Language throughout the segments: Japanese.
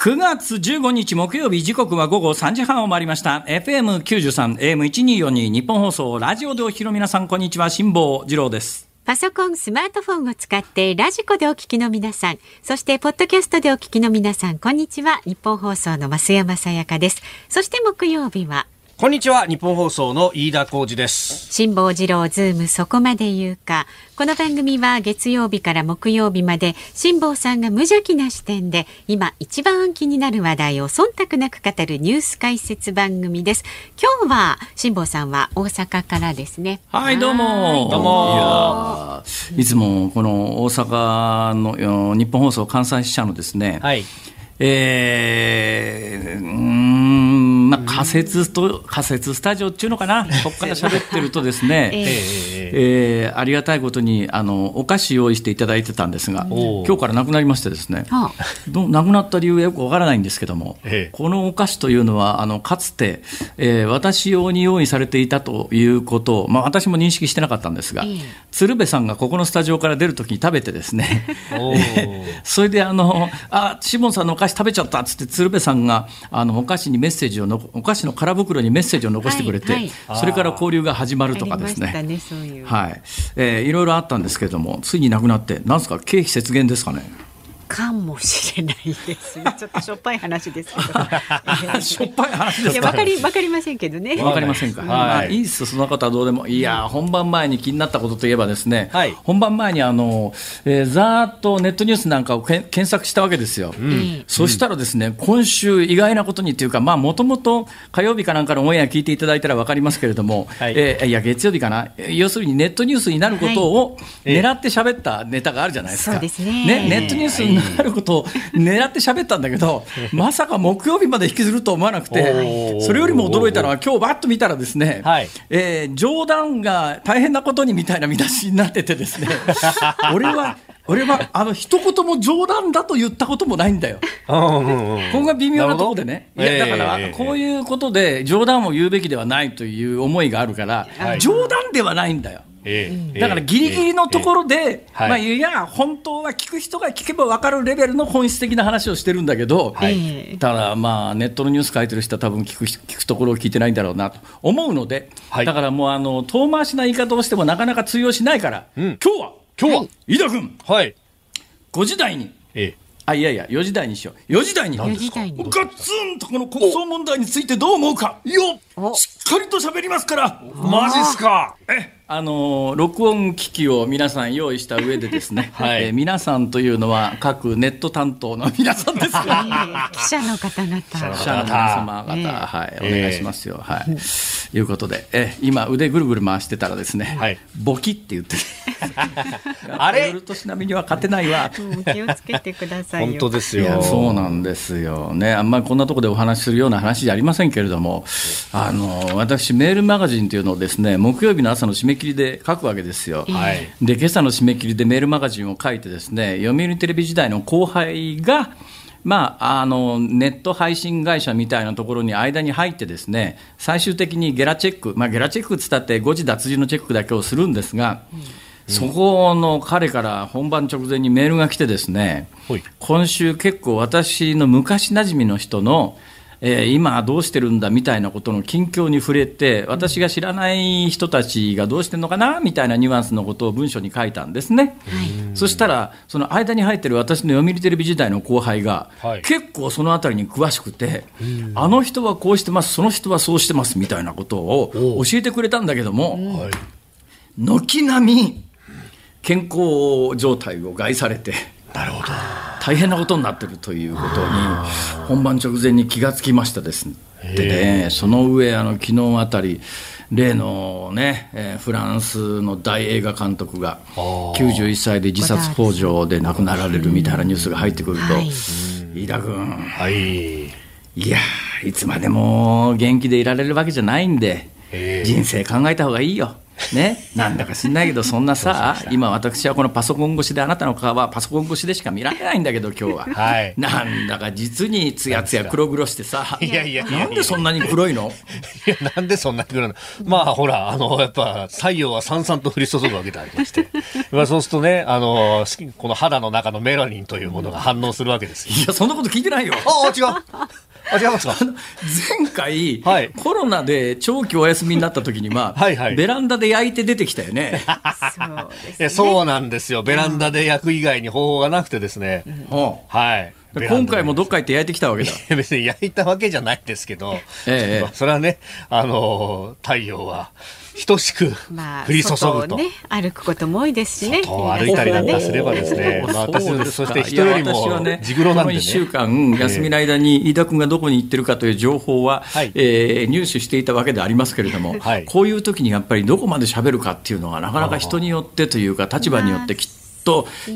9月15日木曜日時刻は午後3時半を回りました FM93 AM1242 ニッポン放送ラジオでお聞きの皆さんこんにちは辛坊治郎ですパソコン、スマートフォンを使ってラジコでお聞きの皆さん、そしてポッドキャストでお聞きの皆さん、こんにちは。ニッポン放送の増山さやかです。そして木曜日は、こんにちはニッポン放送の飯田浩司です辛坊治郎ズームそこまで言うか。この番組は月曜日から木曜日まで辛坊さんが無邪気な視点で今一番気になる話題を忖度なく語るニュース解説番組です。今日は辛坊さんは大阪からですね。はいどうもどうもいやーいつもこの大阪のよ日本放送関西支社のですね、はいえー、うーんまあ仮設と仮設スタジオっていうのかな？ここから喋ってるとですね、ええ。ーありがたいことにあのお菓子用意していただいてたんですが今日からなくなりましてですね。はどなくなった理由はよくわからないんですけども、ええ。このお菓子というのはあのかつて、えー私用に用意されていたということを、まあ、私も認識してなかったんですが、ええ。鶴瓶さんがここのスタジオから出るときに食べてですね それであの「あシモンさんのお菓子食べちゃった」っつって鶴瓶さんがあのお菓子にメッセージをのお菓子の空袋にメッセージを残してくれて、はいそれから交流が始まるとかですね。ね。はいえーいろいろあったんですけれどもついになくなってなんですか経費節減ですかねかもしれないですね。ちょっとしょっぱい話ですけど。しょっぱい話ですか？わかり、わかりませんけどね。わかりませんか？はいまあいいですよその方はどうでも。いやー、本番前に気になったことといえばですね。はい本番前にあの、えーざーっとネットニュースなんかをけん検索したわけですよ。んそしたらですね、今週意外なことにというか、まあもともと火曜日かなんかのオンエア聞いていただいたらわかりますけれども、はいえーいや月曜日かな？えー要するにネットニュースになることをええ狙って喋ったネタがあるじゃないですか。そうですねネットニュースになることを狙って喋ったんだけど、まさか木曜日まで引きずると思わなくて、それよりも驚いたのは今日バッと見たらですね、はい。えー冗談が大変なことにみたいな見出しになっててですね 俺は俺はあの一言も冗談だと言ったこともないんだよ。うんうんうん。ここが微妙なところでね、いやだからええこういうことで冗談を言うべきではないという思いがあるから、はい。冗談ではないんだよ。ええだからギリギリのところで、えはい。まあ、いや、本当は聞く人が聞けば分かるレベルの本質的な話をしてるんだけど、はい。ええ。ただ、まあ、ネットのニュース書いてる人は多分聞く聞くところを聞いてないんだろうなと思うので、はい。だからもうあの遠回しな言い方をしてもなかなか通用しないから、うん。今日は、今日は飯田君、はい。5時台に、えあいやいや、4時台にしよう、4時台に、四時台に。ガッツンとこの国葬問題についてどう思うか、よお。しっかりと喋りますから。えマジっすか。えあのー録音機器を皆さん用意した上でですね、はいえー皆さんというのは各ネット担当の皆さんですよ。え え記者の方々。記者の皆様方、ええはい、おええ願いしますよ。はい。いうことで、え今腕ぐるぐる回してたらですね、はいボキって言ってる。あれ？夜年並みには勝てないわ。うん気をつけてくださいよ。本当ですよそうなんですよね、あんまりこんなところでお話しするような話じゃありませんけれども、あの私、メールマガジンというのをですね木曜日の朝の締め切りで書くわけですよ。はいで今朝の締め切りでメールマガジンを書いてですね読売テレビ時代の後輩が、まあ、あのネット配信会社みたいなところに間に入ってですね最終的にゲラチェック、まあ、ゲラチェックっつったって誤字脱字のチェックだけをするんですが、そこの彼から本番直前にメールが来てですね今週結構私の昔なじみの人のえー今どうしてるんだみたいなことの近況に触れて私が知らない人たちがどうしてるのかなみたいなニュアンスのことを文章に書いたんですね、そしたらその間に入ってる私の読売テレビ時代の後輩が、はい。結構そのあたりに詳しくて、あの人はこうしてますその人はそうしてますみたいなことを教えてくれたんだけども、はい。軒並み健康状態を害されてなるほど。大変なことになってるということに本番直前に気がつきましたですでねその上あの昨日あたり例のね、えーフランスの大映画監督が91歳で自殺幇助で亡くなられるみたいなニュースが入ってくると、はい。飯田君。はい。いやーいつまでも元気でいられるわけじゃないんでええ人生考えた方がいいよね、なんだか知んないけど、そんなさ、今私はこのパソコン越しであなたの顔はパソコン越しでしか見られないんだけど、今日は。はいなんだか実につやつや黒々してさ、いやいやなんでそんなに黒いの？いや、なんでそんなに来るの？まあ、ほら、あの、やっぱ、太陽はさんさんと降り注ぐわけでありまして。まあ、そうするとね、あの、この肌の中のメラニンというものが反応するわけですよ。いや、そんなこと聞いてないよ。ああ、違う。あ、違いますか？前回、はいコロナで長期お休みになった時には、はいはいベランダで焼いて出てきたよね。そうですいやそうなんですよ。ベランダで焼く以外に方法がなくてですね。うんはい。で今回もどっか行って焼いてきたわけだ。別に焼いたわけじゃないんですけど、ええまあそれはね、あの太陽は等しくまあ、降り注ぐと。外をね、歩くことも多いですしね。外を歩いたりなんかすればですね、まあ、私そして人よりもね地黒なんでね。この1週間、休みの間に飯田君がどこに行ってるかという情報は、はい。えー入手していたわけでありますけれども、はい。こういう時にやっぱりどこまで喋るかっていうのが、なかなか人によってというか、立場によってきっと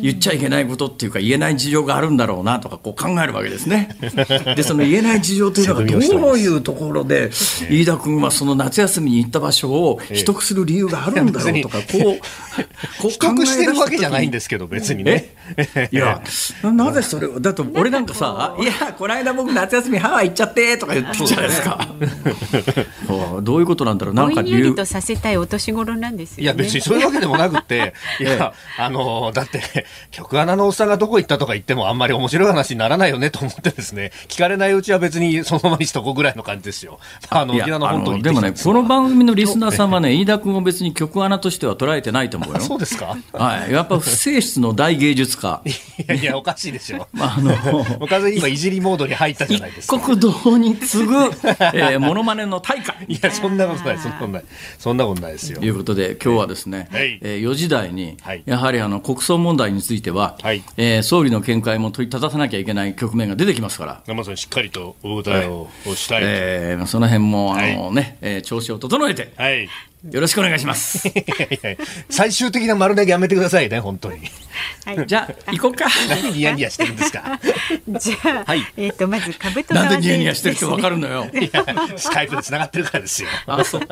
言っちゃいけないことっていうか、言えない事情があるんだろうなとかこう考えるわけですね。で、その言えない事情というのが、どういうところで、飯田君はその夏休みに行った場所を秘得する理由があるんだろうとか、こう、こう取得してるわけじゃないんですけど、別にね。いや、なぜそれを、だって俺なんかさ、いや、この間僕、夏休みハワイ行っちゃってとか言ってるじゃないですか。どういうことなんだろう、なんか理由。とさせたいお年頃なんですよね。いや、別にそういうわけでもなくって、いや、あの、だって、曲穴のおっさんがどこ行ったとか言っても、あんまり面白い話にならないよねと思ってですね、聞かれないうちは別にそのままにしとこうぐらいの感じですよ。あの、沖縄の本島に行ってあのでもね、この番組のリスナーさんはね、飯田君を別に曲穴としては捉えてないと思うよ。そうですか？はい、やっぱ不正室の大芸術家。いやいや、おかしいでしょ。まああのもう完全に今、いじりモードに入ったじゃないですか。一国道に次ぐ、えー、モノマネの大会。いや、そんなことない、そんなことない。そんなことないですよと。いうことで、今日はですね、はいえー4時台に、はいやはりあの国葬問題については、はいえー総理の見解も問いたださなきゃいけない局面が出てきますから、まさにしっかりとお答えをしたい。えーその辺もあの、ねえー調子を整えて、はい。よろしくお願いします。いやいや最終的な丸投げやめてくださいね、本当に。はい。じゃあ、行こうか。何ニヤニヤしてるんですか？じゃあ、はいえっ、と、まず株となんでニヤニヤしてるってわかるのよ。いやスカイプで繋がってるからですよ。あ、そう。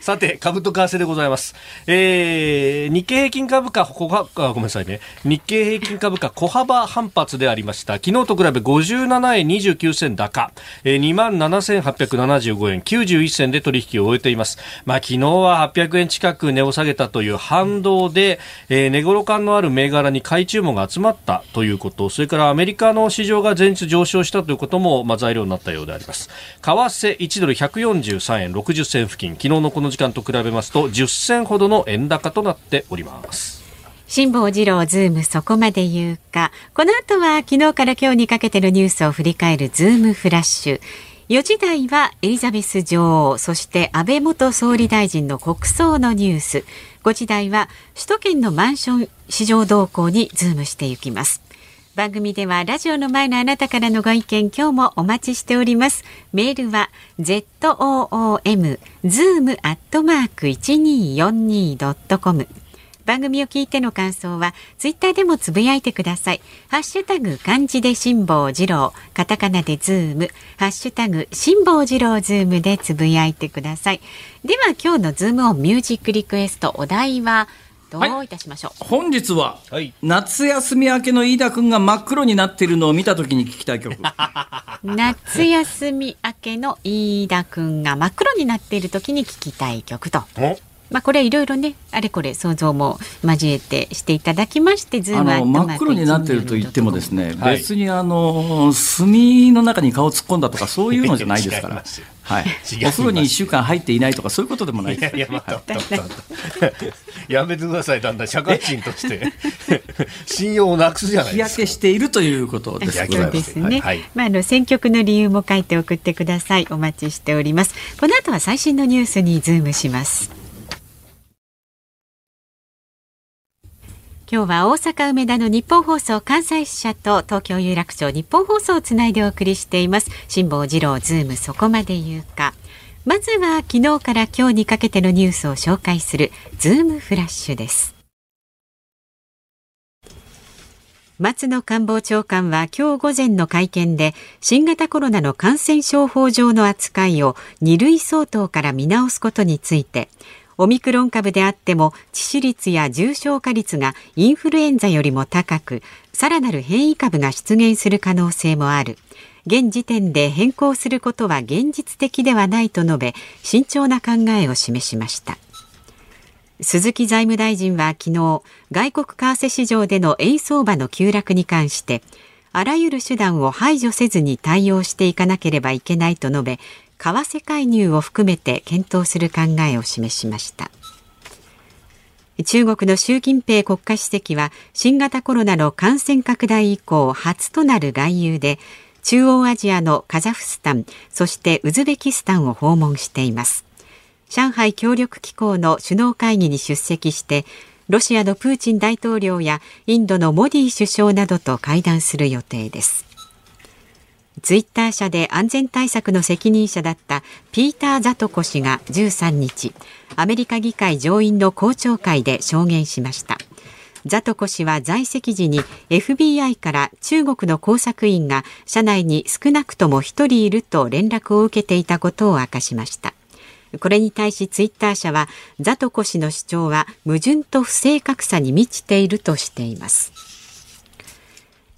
さて、株と為替でございます。えー、日経平均株価、小幅あごめんなさいね。日経平均株価小幅反発でありました。昨日と比べ57円29銭高、えー、27,875円91銭で取引を終えています。まあ、昨日は800円近く値を下げたという反動で、えー、値頃感のある銘柄に買い注文が集まったということ、それからアメリカの市場が前日上昇したということも、まあ、材料になったようであります。為替1ドル143円60銭付近、昨日のこの時間と比べますと10銭ほどの円高となっております。辛坊治郎ズームそこまで言うか。この後は昨日から今日にかけてのニュースを振り返るズームフラッシュ。4時台はエリザベス女王、そして安倍元総理大臣の国葬のニュース。5時台は首都圏のマンション市場動向にズームしていきます。番組ではラジオの前のあなたからのご意見今日もお待ちしております。メールは zoom zoom アットマーク 1242.com 番組を聞いての感想はツイッターでもつぶやいてください。ハッシュタグ漢字で辛坊治郎、カタカナでズーム、ハッシュタグ辛坊治郎ズームでつぶやいてください。では今日のズームオンミュージックリクエストお題はどういたしましょう？本日は、はい夏休み明けの飯田君が真っ黒になっているのを見たときに聞きたい曲。夏休み明けの飯田くんが真っ黒になっている時に聞きたい曲と。おまあこれいろいろねあれこれ想像も交えてしていただきましてズーあムの真っ黒になっていると言ってもですね、はい別にあの炭の中に顔突っ込んだとかそういうのじゃないですから はいお風呂に1週間入っていないとかそういうことでもないですいやいや、めてください、だんだん社会人として。信用をなくすじゃない日ですか。焼けしているということですそうですすね。はいまああの選曲の理由も書いて送ってください。お待ちしております。この後は最新のニュースにズームします。今日は大阪梅田のニッポン放送関西支社と東京有楽町ニッポン放送をつないでお送りしています。辛坊治郎ズームそこまで言うか。まずは昨日から今日にかけてのニュースを紹介するズームフラッシュです。松野官房長官は今日午前の会見で新型コロナの感染症法上の扱いを2類相当から見直すことについてオミクロン株であっても致死率や重症化率がインフルエンザよりも高くさらなる変異株が出現する可能性もある。現時点で変更することは現実的ではないと述べ慎重な考えを示しました。鈴木財務大臣は昨日外国為替市場での円相場の急落に関してあらゆる手段を排除せずに対応していかなければいけないと述べ為替介入を含めて検討する考えを示しました。中国の習近平国家主席は新型コロナの感染拡大以降初となる外遊で中央アジアのカザフスタンそしてウズベキスタンを訪問しています。上海協力機構の首脳会議に出席してロシアのプーチン大統領やインドのモディ首相などと会談する予定です。ツイッター社で安全対策の責任者だったピーター・ザトコ氏が13日アメリカ議会上院の公聴会で証言しました。ザトコ氏は在籍時に FBI から中国の工作員が社内に少なくとも1人いると連絡を受けていたことを明かしました。これに対しツイッター社はザトコ氏の主張は矛盾と不正確さに満ちているとしています。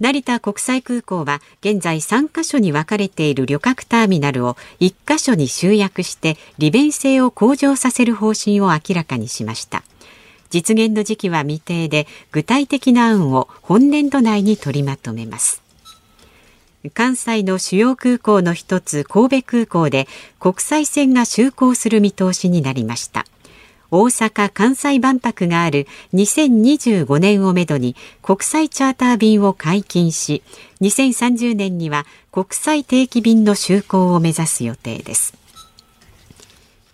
成田国際空港は現在3カ所に分かれている旅客ターミナルを1カ所に集約して利便性を向上させる方針を明らかにしました。実現の時期は未定で具体的な案を本年度内に取りまとめます。関西の主要空港の一つ神戸空港で国際線が就航する見通しになりました。大阪・関西万博がある2025年をめどに国際チャーター便を解禁し2030年には国際定期便の就航を目指す予定です。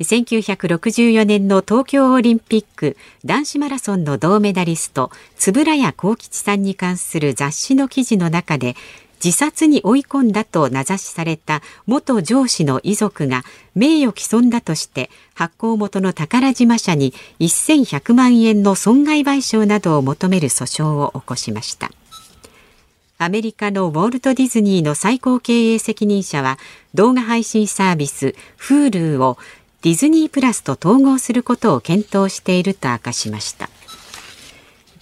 1964年の東京オリンピック男子マラソンの銅メダリスト円谷幸吉さんに関する雑誌の記事の中で自殺に追い込んだと名指しされた元上司の遺族が名誉毀損だとして発行元の宝島社に1100万円の損害賠償などを求める訴訟を起こしました。アメリカのウォルト・ディズニーの最高経営責任者は動画配信サービス Hulu をディズニープラスと統合することを検討していると明かしました。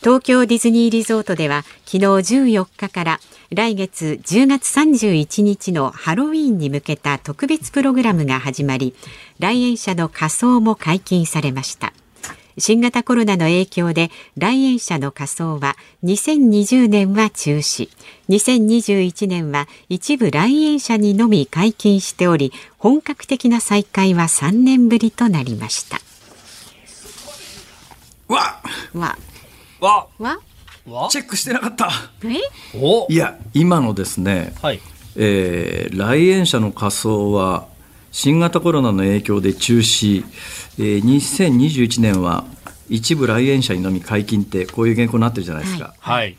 東京ディズニーリゾートでは昨日14日から来月10月31日のハロウィーンに向けた特別プログラムが始まり来園者の仮装も解禁されました。新型コロナの影響で来園者の仮装は2020年は中止。2021年は一部来園者にのみ解禁しており本格的な再開は3年ぶりとなりました。わわ。わわわチェックしてなかった。え？お？いや今のですね、はい。えー来園者の仮装は新型コロナの影響で中止、えー2021年は一部来園者にのみ解禁ってこういう原稿になってるじゃないですか、はい。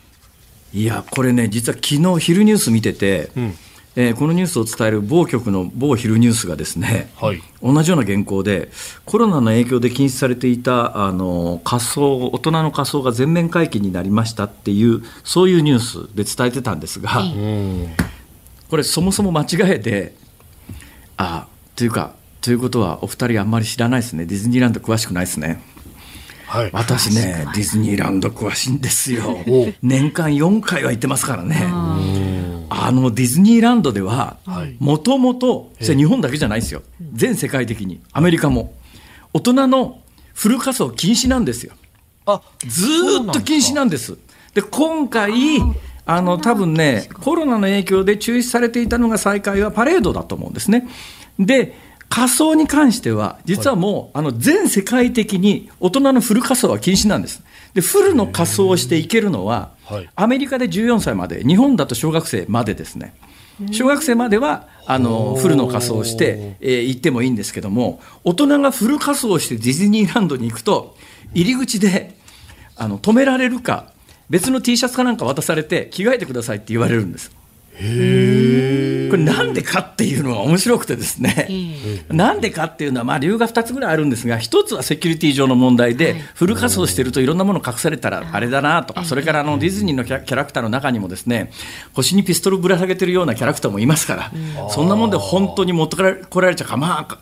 い、やこれね実は昨日昼ニュース見てて、うんえーこのニュースを伝える某局の某昼ニュースがですね、はい。同じような原稿でコロナの影響で禁止されていたあの仮装大人の仮装が全面解禁になりましたっていうそういうニュースで伝えてたんですが、うんこれそもそも間違えてあというかということはお二人あんまり知らないですね。ディズニーランド詳しくないですね。はい。私ねディズニーランド詳しいんですよ。お年間4回は行ってますからねあのディズニーランドでははい。もともとそれ日本だけじゃないですよ。全世界的に。アメリカも。大人のフル仮装禁止なんですよ。あずーっと禁止なんです。で今回あの多分ねコロナの影響で中止されていたのが再開はパレードだと思うんですね。で仮装に関しては実はもう、あの全世界的に大人のフル仮装は禁止なんです。でフルの仮装をしていけるのは、はいアメリカで14歳まで日本だと小学生までですね。小学生まではあのフルの仮装をして、えー行ってもいいんですけども大人がフル仮装をしてディズニーランドに行くと入り口であの止められるか別の T シャツかなんか渡されて着替えてくださいって言われるんです。これなんでかっていうのが面白くてですね、なんでかっていうのは、まあ、理由が2つぐらいあるんですが、1つはセキュリティ上の問題で、フル仮装してるといろんなもの隠されたらあれだなとか、それからあのディズニーのキャラクターの中にもですね、腰にピストルぶら下げてるようなキャラクターもいますから、そんなもんで本当に持ってこられこられちゃかまあか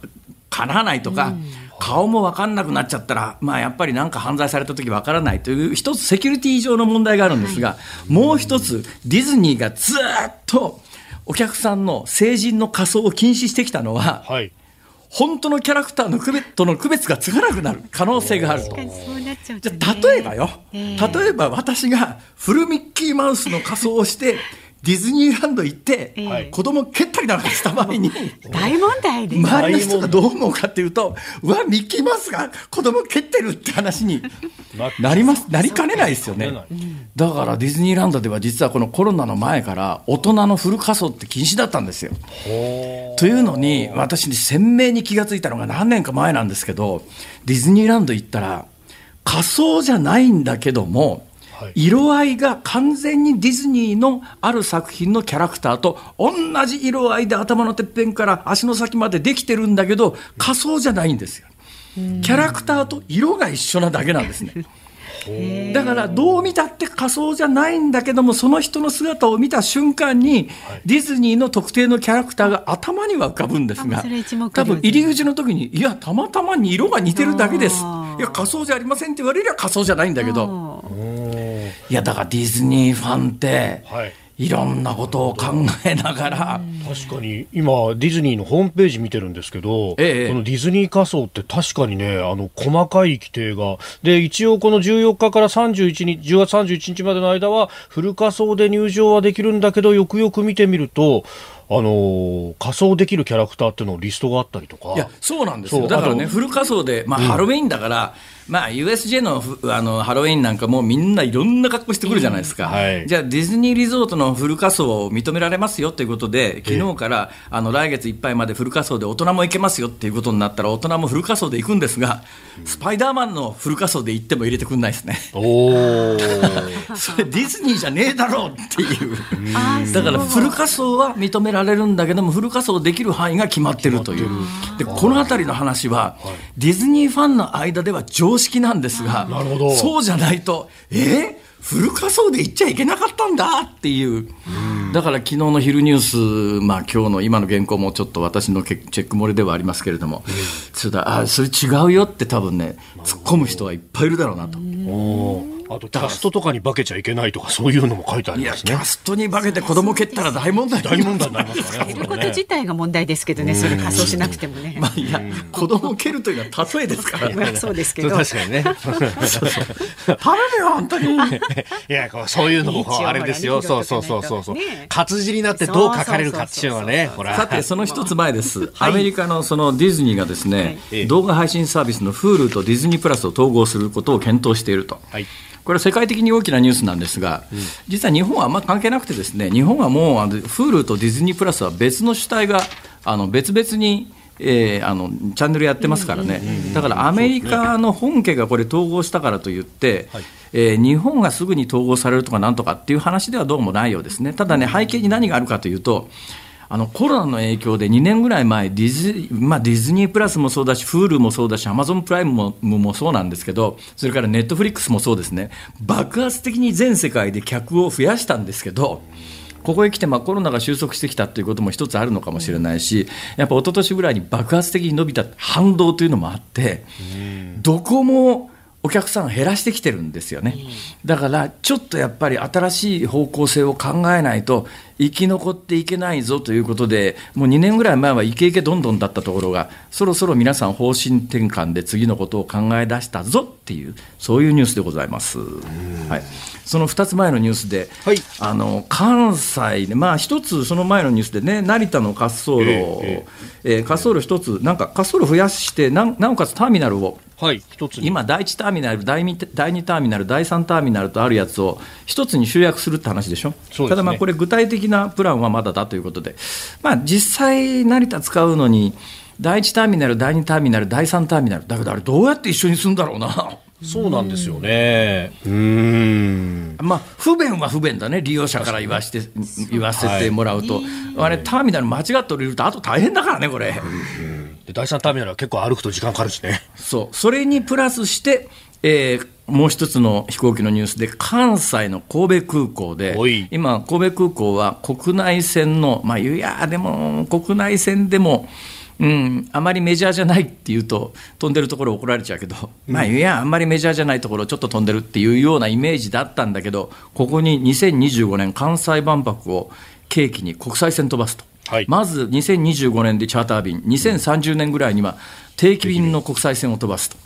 かなわないとか、顔も分かんなくなっちゃったら、まあ、やっぱりなんか犯罪された時分からないという一つセキュリティ上の問題があるんですが、もう一つディズニーがずっとお客さんの成人の仮装を禁止してきたのは、はい。本当のキャラクターの区別との区別がつかなくなる可能性があると。じねゃあ例えばよ、ええ例えば私がフルミッキーマウスの仮装をしてディズニーランド行って、ええ。子供蹴ったりなんかした場合に大問題です。周りの人がどう思うかっていうとうわミッキーマウスが子供蹴ってるって話になりますなりかねないですよね。だからディズニーランドでは実はこのコロナの前から大人のフル仮装って禁止だったんですよ。というのに私鮮明に気がついたのが何年か前なんですけどディズニーランド行ったら仮装じゃないんだけども、はい色合いが完全にディズニーのある作品のキャラクターと同じ色合いで頭のてっぺんから足の先までできてるんだけど仮装じゃないんですよ。キャラクターと色が一緒なだけなんですね。だからどう見たって仮装じゃないんだけどもその人の姿を見た瞬間に、ディズニーの特定のキャラクターが頭には浮かぶんですが多分入り口の時にいやたまたまに色が似てるだけです。いや仮装じゃありませんって言われりゃ仮装じゃないんだけど。うんいやだからディズニーファンって、はい。いろんなことを考えながら、確かに今ディズニーのホームページ見てるんですけど、ええ。このディズニー仮装って確かにねあの細かい規定が。で一応この14日から31日10月31日までの間はフル仮装で入場はできるんだけどよくよく見てみるとあのー仮装できるキャラクターっていうのリストがあったりとか。いやそうなんですよ。だからねフル仮装で、まあハロウィンだから、まあ、USJ のふあのハロウィンなんかもうみんないろんな格好してくるじゃないですか、うんはい。じゃあディズニーリゾートのフル仮装を認められますよということで昨日からあの来月いっぱいまでフル仮装で大人も行けますよっていうことになったら大人もフル仮装で行くんですが、スパイダーマンのフル仮装で行っても入れてくんないですね。おー。それディズニーじゃねえだろうっていう。だからフル仮装は認められるんだけどもフル仮装できる範囲が決まってるという。でこの辺りの話はディズニーファンの間では常識なんですがなるほど。そうじゃないとえーフル仮装で行っちゃいけなかったんだっていう。だから昨日の昼ニュース、まあ今日の今の原稿もちょっと私のチェック漏れではありますけれども、それだあそれ違うよって多分ね突っ込む人はいっぱいいるだろうなと。あとキャストとかに化けちゃいけないとかそういうのも書いてありますね。キャストに化けて子供蹴ったら大問題。大問題になりますからねいること自体が問題ですけどね、それ仮装しなくてもね。まあいや、子供を蹴るというのは例えですから。まあね。そうですけそうど。確かにね。頼むよ、本当に。いやこうそういうのもあれですよ。そうね。そうそうそうそうね。活字になってどう書かれるかっていうのはねほら。さて、その一つ前です。アメリカのそのディズニーがですね、はい。動画配信サービスの Hulu とディズニープラスを統合することを検討していると。はいこれは世界的に大きなニュースなんですが、実は日本はあんま関係なくてですね、日本はもうあの Hulu とディズニープラスは別の主体があの別々に、えーあのチャンネルやってますからね、だからアメリカの本家がこれ統合したからといって、えー日本がすぐに統合されるとかなんとかっていう話ではどうもないようですね。ただね、背景に何があるかというと、あのコロナの影響で2年ぐらい前ディズ,、まあ、ディズニープラスもそうだし Hulu もそうだしアマゾンプライムももそうなんですけどそれからネットフリックスもそうですね。爆発的に全世界で客を増やしたんですけどここへ来てまあコロナが収束してきたということも一つあるのかもしれないしやっぱ一昨年ぐらいに爆発的に伸びた反動というのもあってどこもお客さんを減らしてきてるんですよね、だからちょっとやっぱり新しい方向性を考えないと生き残っていけないぞということでもう2年ぐらい前はイケイケどんどんだったところがそろそろ皆さん方針転換で次のことを考え出したぞっていうそういうニュースでございます、はい、その2つ前のニュースで、はい。あの関西でまあ一つその前のニュースでね成田の滑走路、ええー滑走路一つなんか滑走路増やしてななおかつターミナルを。はい一つに。今、第1ターミナル第2、第2ターミナル、第3ターミナルとあるやつを一つに集約するって話でしょ、そうですね。ただ、まあこれ、具体的なプランはまだだということで、まあ、実際、成田使うのに、第1ターミナル、第2ターミナル、第3ターミナル、だけどあれ、どうやって一緒にするんだろうな。そうなんですよね。うーん。まあ、不便は不便だね、利用者から言わして言わせてもらうと、あれ、ターミナル間違って降りると、あと大変だからね、これ。で第三ターミナルは結構歩くと時間かかるしね。そう、それにプラスして、えーもう一つの飛行機のニュースで、関西の神戸空港で今、神戸空港は国内線の、まあ、いや、でも、国内線でも、うん、あまりメジャーじゃないっていうと飛んでるところ怒られちゃうけど、まあいやあんまりメジャーじゃないところちょっと飛んでるっていうようなイメージだったんだけどここに2025年関西万博を契機に国際線飛ばすと、はい。まず2025年でチャーター便2030年ぐらいには定期便の国際線を飛ばすと。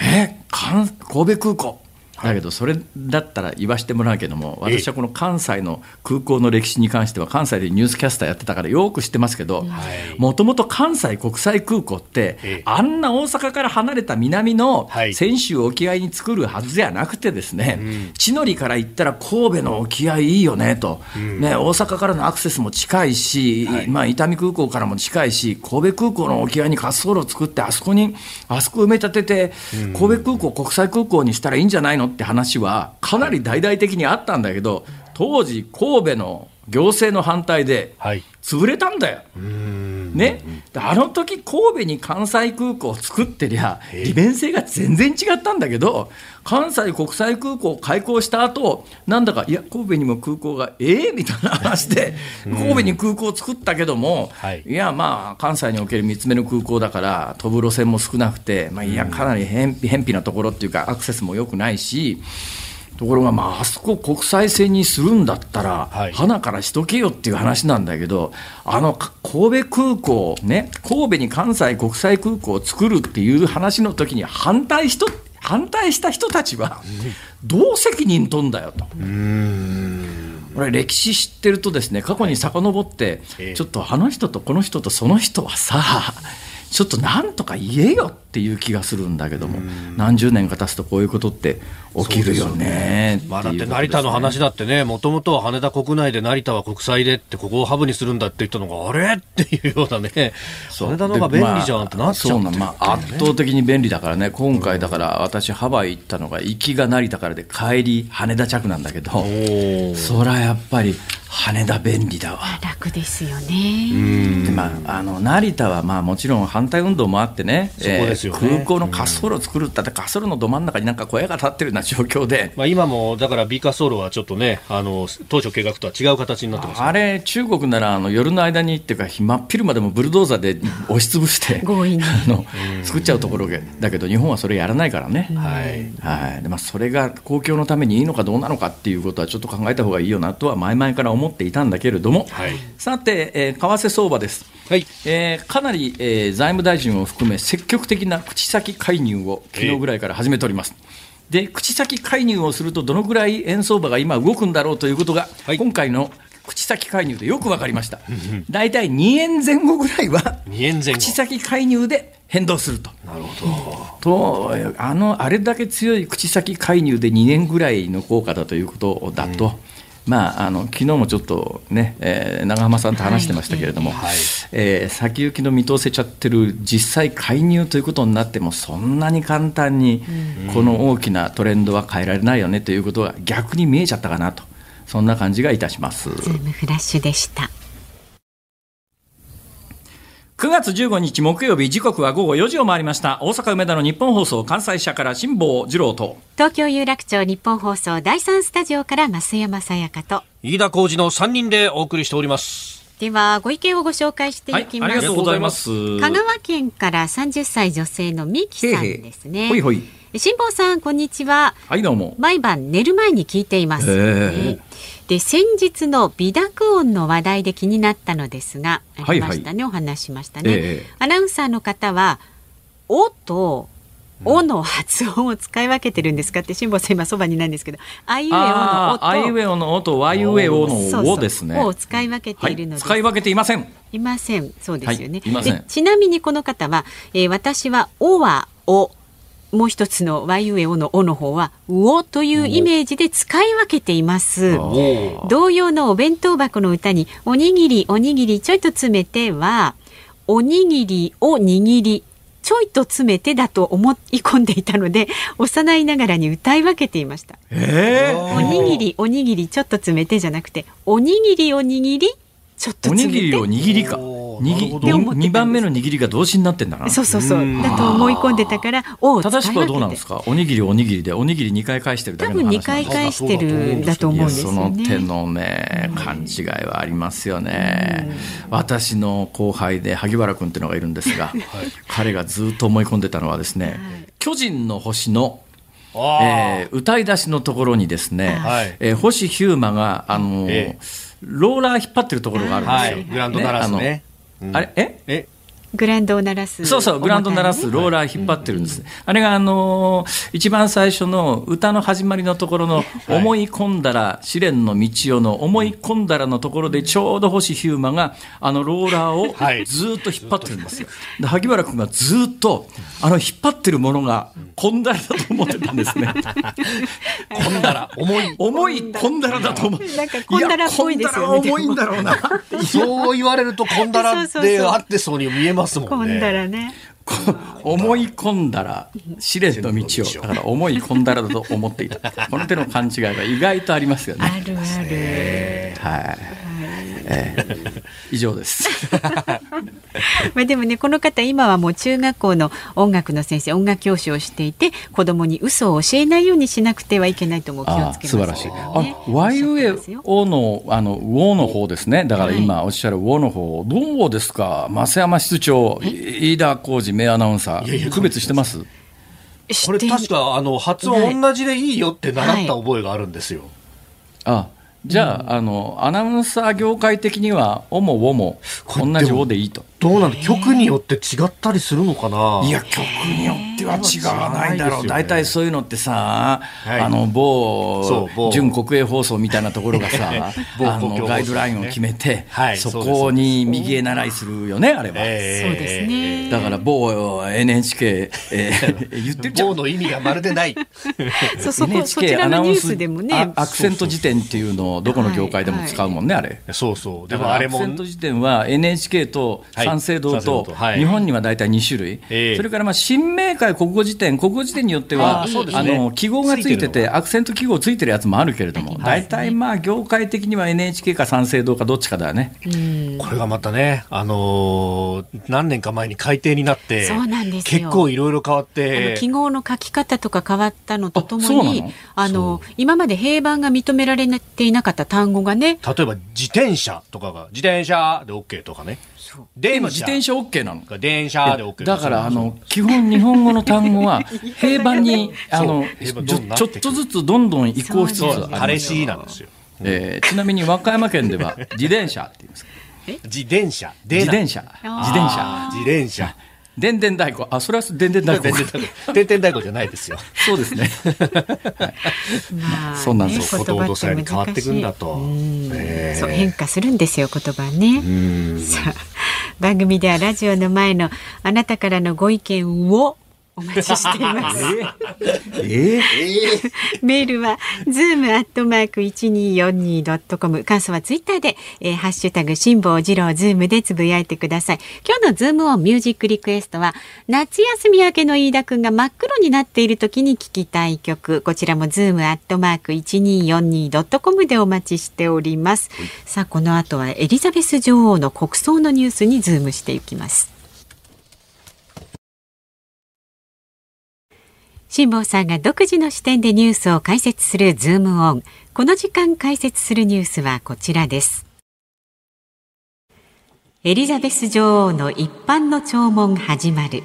え神戸空港。だけどそれだったら言わせてもらうけども私はこの関西の空港の歴史に関しては関西でニュースキャスターやってたからよく知ってますけどはい。もともと関西国際空港ってええ。あんな大阪から離れた南のはい。泉州沖合に作るはずじゃなくてですね千鳥から行ったら神戸の沖合いいよねと。ね大阪からのアクセスも近いしまあ伊丹空港からも近いし神戸空港の沖合に滑走路を作ってあそこにあそこ埋め立てて神戸空港国際空港にしたらいいんじゃないのって話はかなり大々的にあったんだけど当時神戸の行政の反対ではい。潰れたんだよ。ね、であの時神戸に関西空港を作ってりゃ利便性が全然違ったんだけど関西国際空港を開港した後なんだかいや神戸にも空港がええみたいな話で神戸に空港を作ったけども、はいいやまあ関西における3つ目の空港だから飛ぶ路線も少なくて、まあ、いやかなり偏偏僻なところっていうかアクセスも良くないし。ところが、まあ、あそこ国際線にするんだったら、はい。花からしとけよっていう話なんだけど、あのか神戸空港、ね、神戸に関西国際空港を作るっていう話の時に反対しと反対した人たちは、どう責任取んだよと。これ歴史知ってるとですね過去に遡って、ええ。ちょっとあの人とこの人とその人はさちょっとなんとか言えよっていう気がするんだけども何十年か経つとこういうことって起きるよねまあ、だって成田の話だってね、もともとは羽田国内で成田は国際でって、ここをハブにするんだって言ったのが、あれ？っていうようなね、羽田の方が便利じゃんってなっちゃってるまあそうなんまあ、圧倒的に便利だからね、今回だから私、ハワイ行ったのが行きが成田からで帰り羽田着なんだけど、おそりゃやっぱり羽田便利だわ。楽ですよね。でまあ、あの成田はまあもちろん反対運動もあってね、そこですよね。空港の滑走路を作るったって、滑走路のど真ん中になんか小屋が建ってるような状況で、まあ、今もだからビーカーソールはちょっとね、あの当初計画とは違う形になってますよあれ、中国ならあの夜の間にっていうか、真っ昼間でもブルドーザーで押しつぶして強引に。あの作っちゃうところだけど、日本はそれやらないからね。はい。はい。でまあ、それが公共のためにいいのかどうなのかっていうことはちょっと考えた方がいいよなとは前々から思っていたんだけれども、はい。さて、えー為替相場です、はい。えーかなり、えー財務大臣を含め積極的な口先介入を昨日ぐらいから始めております。で口先介入をするとどのぐらい円相場が今動くんだろうということが、はい今回の口先介入でよく分かりました。大体2円前後ぐらいは2円前後口先介入で変動すると。なるほどとあのあれだけ強い口先介入で2年ぐらいの効果だということだと、まあ、あの昨日もちょっとね、えー長浜さんと話してましたけれども、はいえー先行きの見通せちゃってる実際介入ということになってもそんなに簡単にこの大きなトレンドは変えられないよねということが逆に見えちゃったかなとそんな感じがいたします。ズームフラッシュでした。9月15日木曜日時刻は午後4時を回りました大阪梅田の日本放送関西社から辛坊治郎と東京有楽町日本放送第三スタジオから増山さやかと。飯田浩二の3人でお送りしておりますでは、ご意見をご紹介していきます。ありがとうございます。香川県から30歳女性のミキさんですね。ほいほい。辛坊さん、こんにちは。はい、どうも。毎晩寝る前に聞いています。へえねで先日の微濁音の話題で気になったのですがありましたね、お話ししましたね、ええアナウンサーの方は「お」と「お」の発音を使い分けてるんですかって辛坊さん今そばにないんですけど「あいうえお」の「お」と。あいうえおのおとわいうえおそうのそうおですね。おを使い分けているので、はい、使い分けていません。いません。そうですよね。はいちなみにこの方は、えー私はおはお、もう一つのわゆえおのおの方はうおというイメージで使い分けています。お同様のお弁当箱の歌におにぎりおにぎりちょいと詰めてはおにぎりを握りちょいと詰めてだと思い込んでいたので 幼いながらに歌い分けていました。えおにぎりおにぎりちょっと詰めてじゃなくておにぎりおにぎりちょっとお詰めてにぎりを握りか。お2番目の握りが動詞になってんだな。そうそうそう。だと思い込んでたから「お」正しくはどうなんですか？おにぎりおにぎりでおにぎり2回返してるだけの話多分2回返してるんだと思うんですよね。その手のね勘違いはありますよね。私の後輩で萩原君っていうのがいるんですが、はい、彼がずっと思い込んでたのはですね、はい、巨人の星のえー、歌い出しのところにですね、はい、えー、星飛雄馬が、あのーえー、ローラー引っ張ってるところがあるんですよ。はい、グランド鳴らすね。ねあれ？え？え？グランドを鳴らす。そうそう、グランドを鳴らすローラー引っ張ってるんです。あれが、あのー、一番最初の歌の始まりのところの、思い込んだら試練の道をの思い込んだらのところで、ちょうど星飛雄馬が、あのローラーをずっと引っ張ってるんですよ。で、萩原君がずっと、あの引っ張ってるものが、こんだらだと思ってたんですね。こんだら、重い。重いこんだらだと思う。なんかこんだらっぽいですよね。重いんだろうな。そう言われると、こんだらであってそうに見えますますもんね。込んだらね。思い込んだら試練の道をだから思い込んだらだと思っていたこの手の勘違いが意外とありますよね。あるある。はい。えー、以上です。まあでもねこの方今はもう中学校の音楽の先生音楽教師をしていて子供に嘘を教えないようにしなくてはいけないとも気をつけます、ね、素晴らしい。あ YUO のあのウォーの方ですね。だから今おっしゃるウォーの方、どうですか？増山室長飯田浩二名アナウンサー区別してます？これ確かあの発音同じでいいよって習った覚えがあるんですよ。はい、あじゃあ,、あのアナウンサー業界的には「おもおも同じ「お」でいいとどうなの局によって違ったりするのかな？いや局によっては違わないだろう。大体、そういうのってさ、はい、あの某準国営放送みたいなところがさ あのガイドラインを決めて、はい、そこに右へ習いするよねあれは、えー、そうですね。だから某 NHK、えー、言ってるじゃん某の意味がまるでない。そそこそちらのニュースでもね。アクセント辞典っていうのをどこの業界でも使うもんね、あれ。そうそう。でもあれもアクセント辞典は NHK と三省堂と、日本には大体2種類、それからまあ新明解国語辞典国語辞典によってはあの記号がついててアクセント記号ついてるやつもあるけれども、大体まあ業界的には NHK か三省堂かどっちかだよね。これがまたね、あの何年か前に改定になってそうなんです結構いろいろ変わって。記号の書き方とか変わったのとともにあの？今まで平板が認められていなかった単語がね例えば自転車とかが自転車で OK とかね今自転車 OK なの？電車で OK だからあの基本日本語の単語は 平板にあのちょっとずつどんどん移行しつつあ彼氏なんですよ、えー、ちなみに和歌山県では自転車って言います。自転車。自転車。自転車。自転車。でんでん太鼓。あ、それはでんでん太鼓。でんでん太鼓。じゃないですよ。そうですね。はい、まあ、そうなんです。言葉って変わっていくんだと。そう変化するんですよ言葉ね。さあ番組ではラジオの前のあなたからのご意見をお待ちしています。えー、えー、メールはズームアットマーク一二四二ドットコム。感想はツイッターで、えー、ハッシュタグ辛坊治郎ズームでつぶやいてください。今日のズームオンミュージックリクエストは夏休み明けの飯田くんが真っ黒になっている時に聞きたい曲。こちらもズームアットマーク一二四二ドットコムでお待ちしております。さあこの後はエリザベス女王の国葬のニュースにズームしていきます。辛坊さんが独自の視点でニュースを解説するズームオン。この時間解説するニュースはこちらです。エリザベス女王の一般の弔問始まる。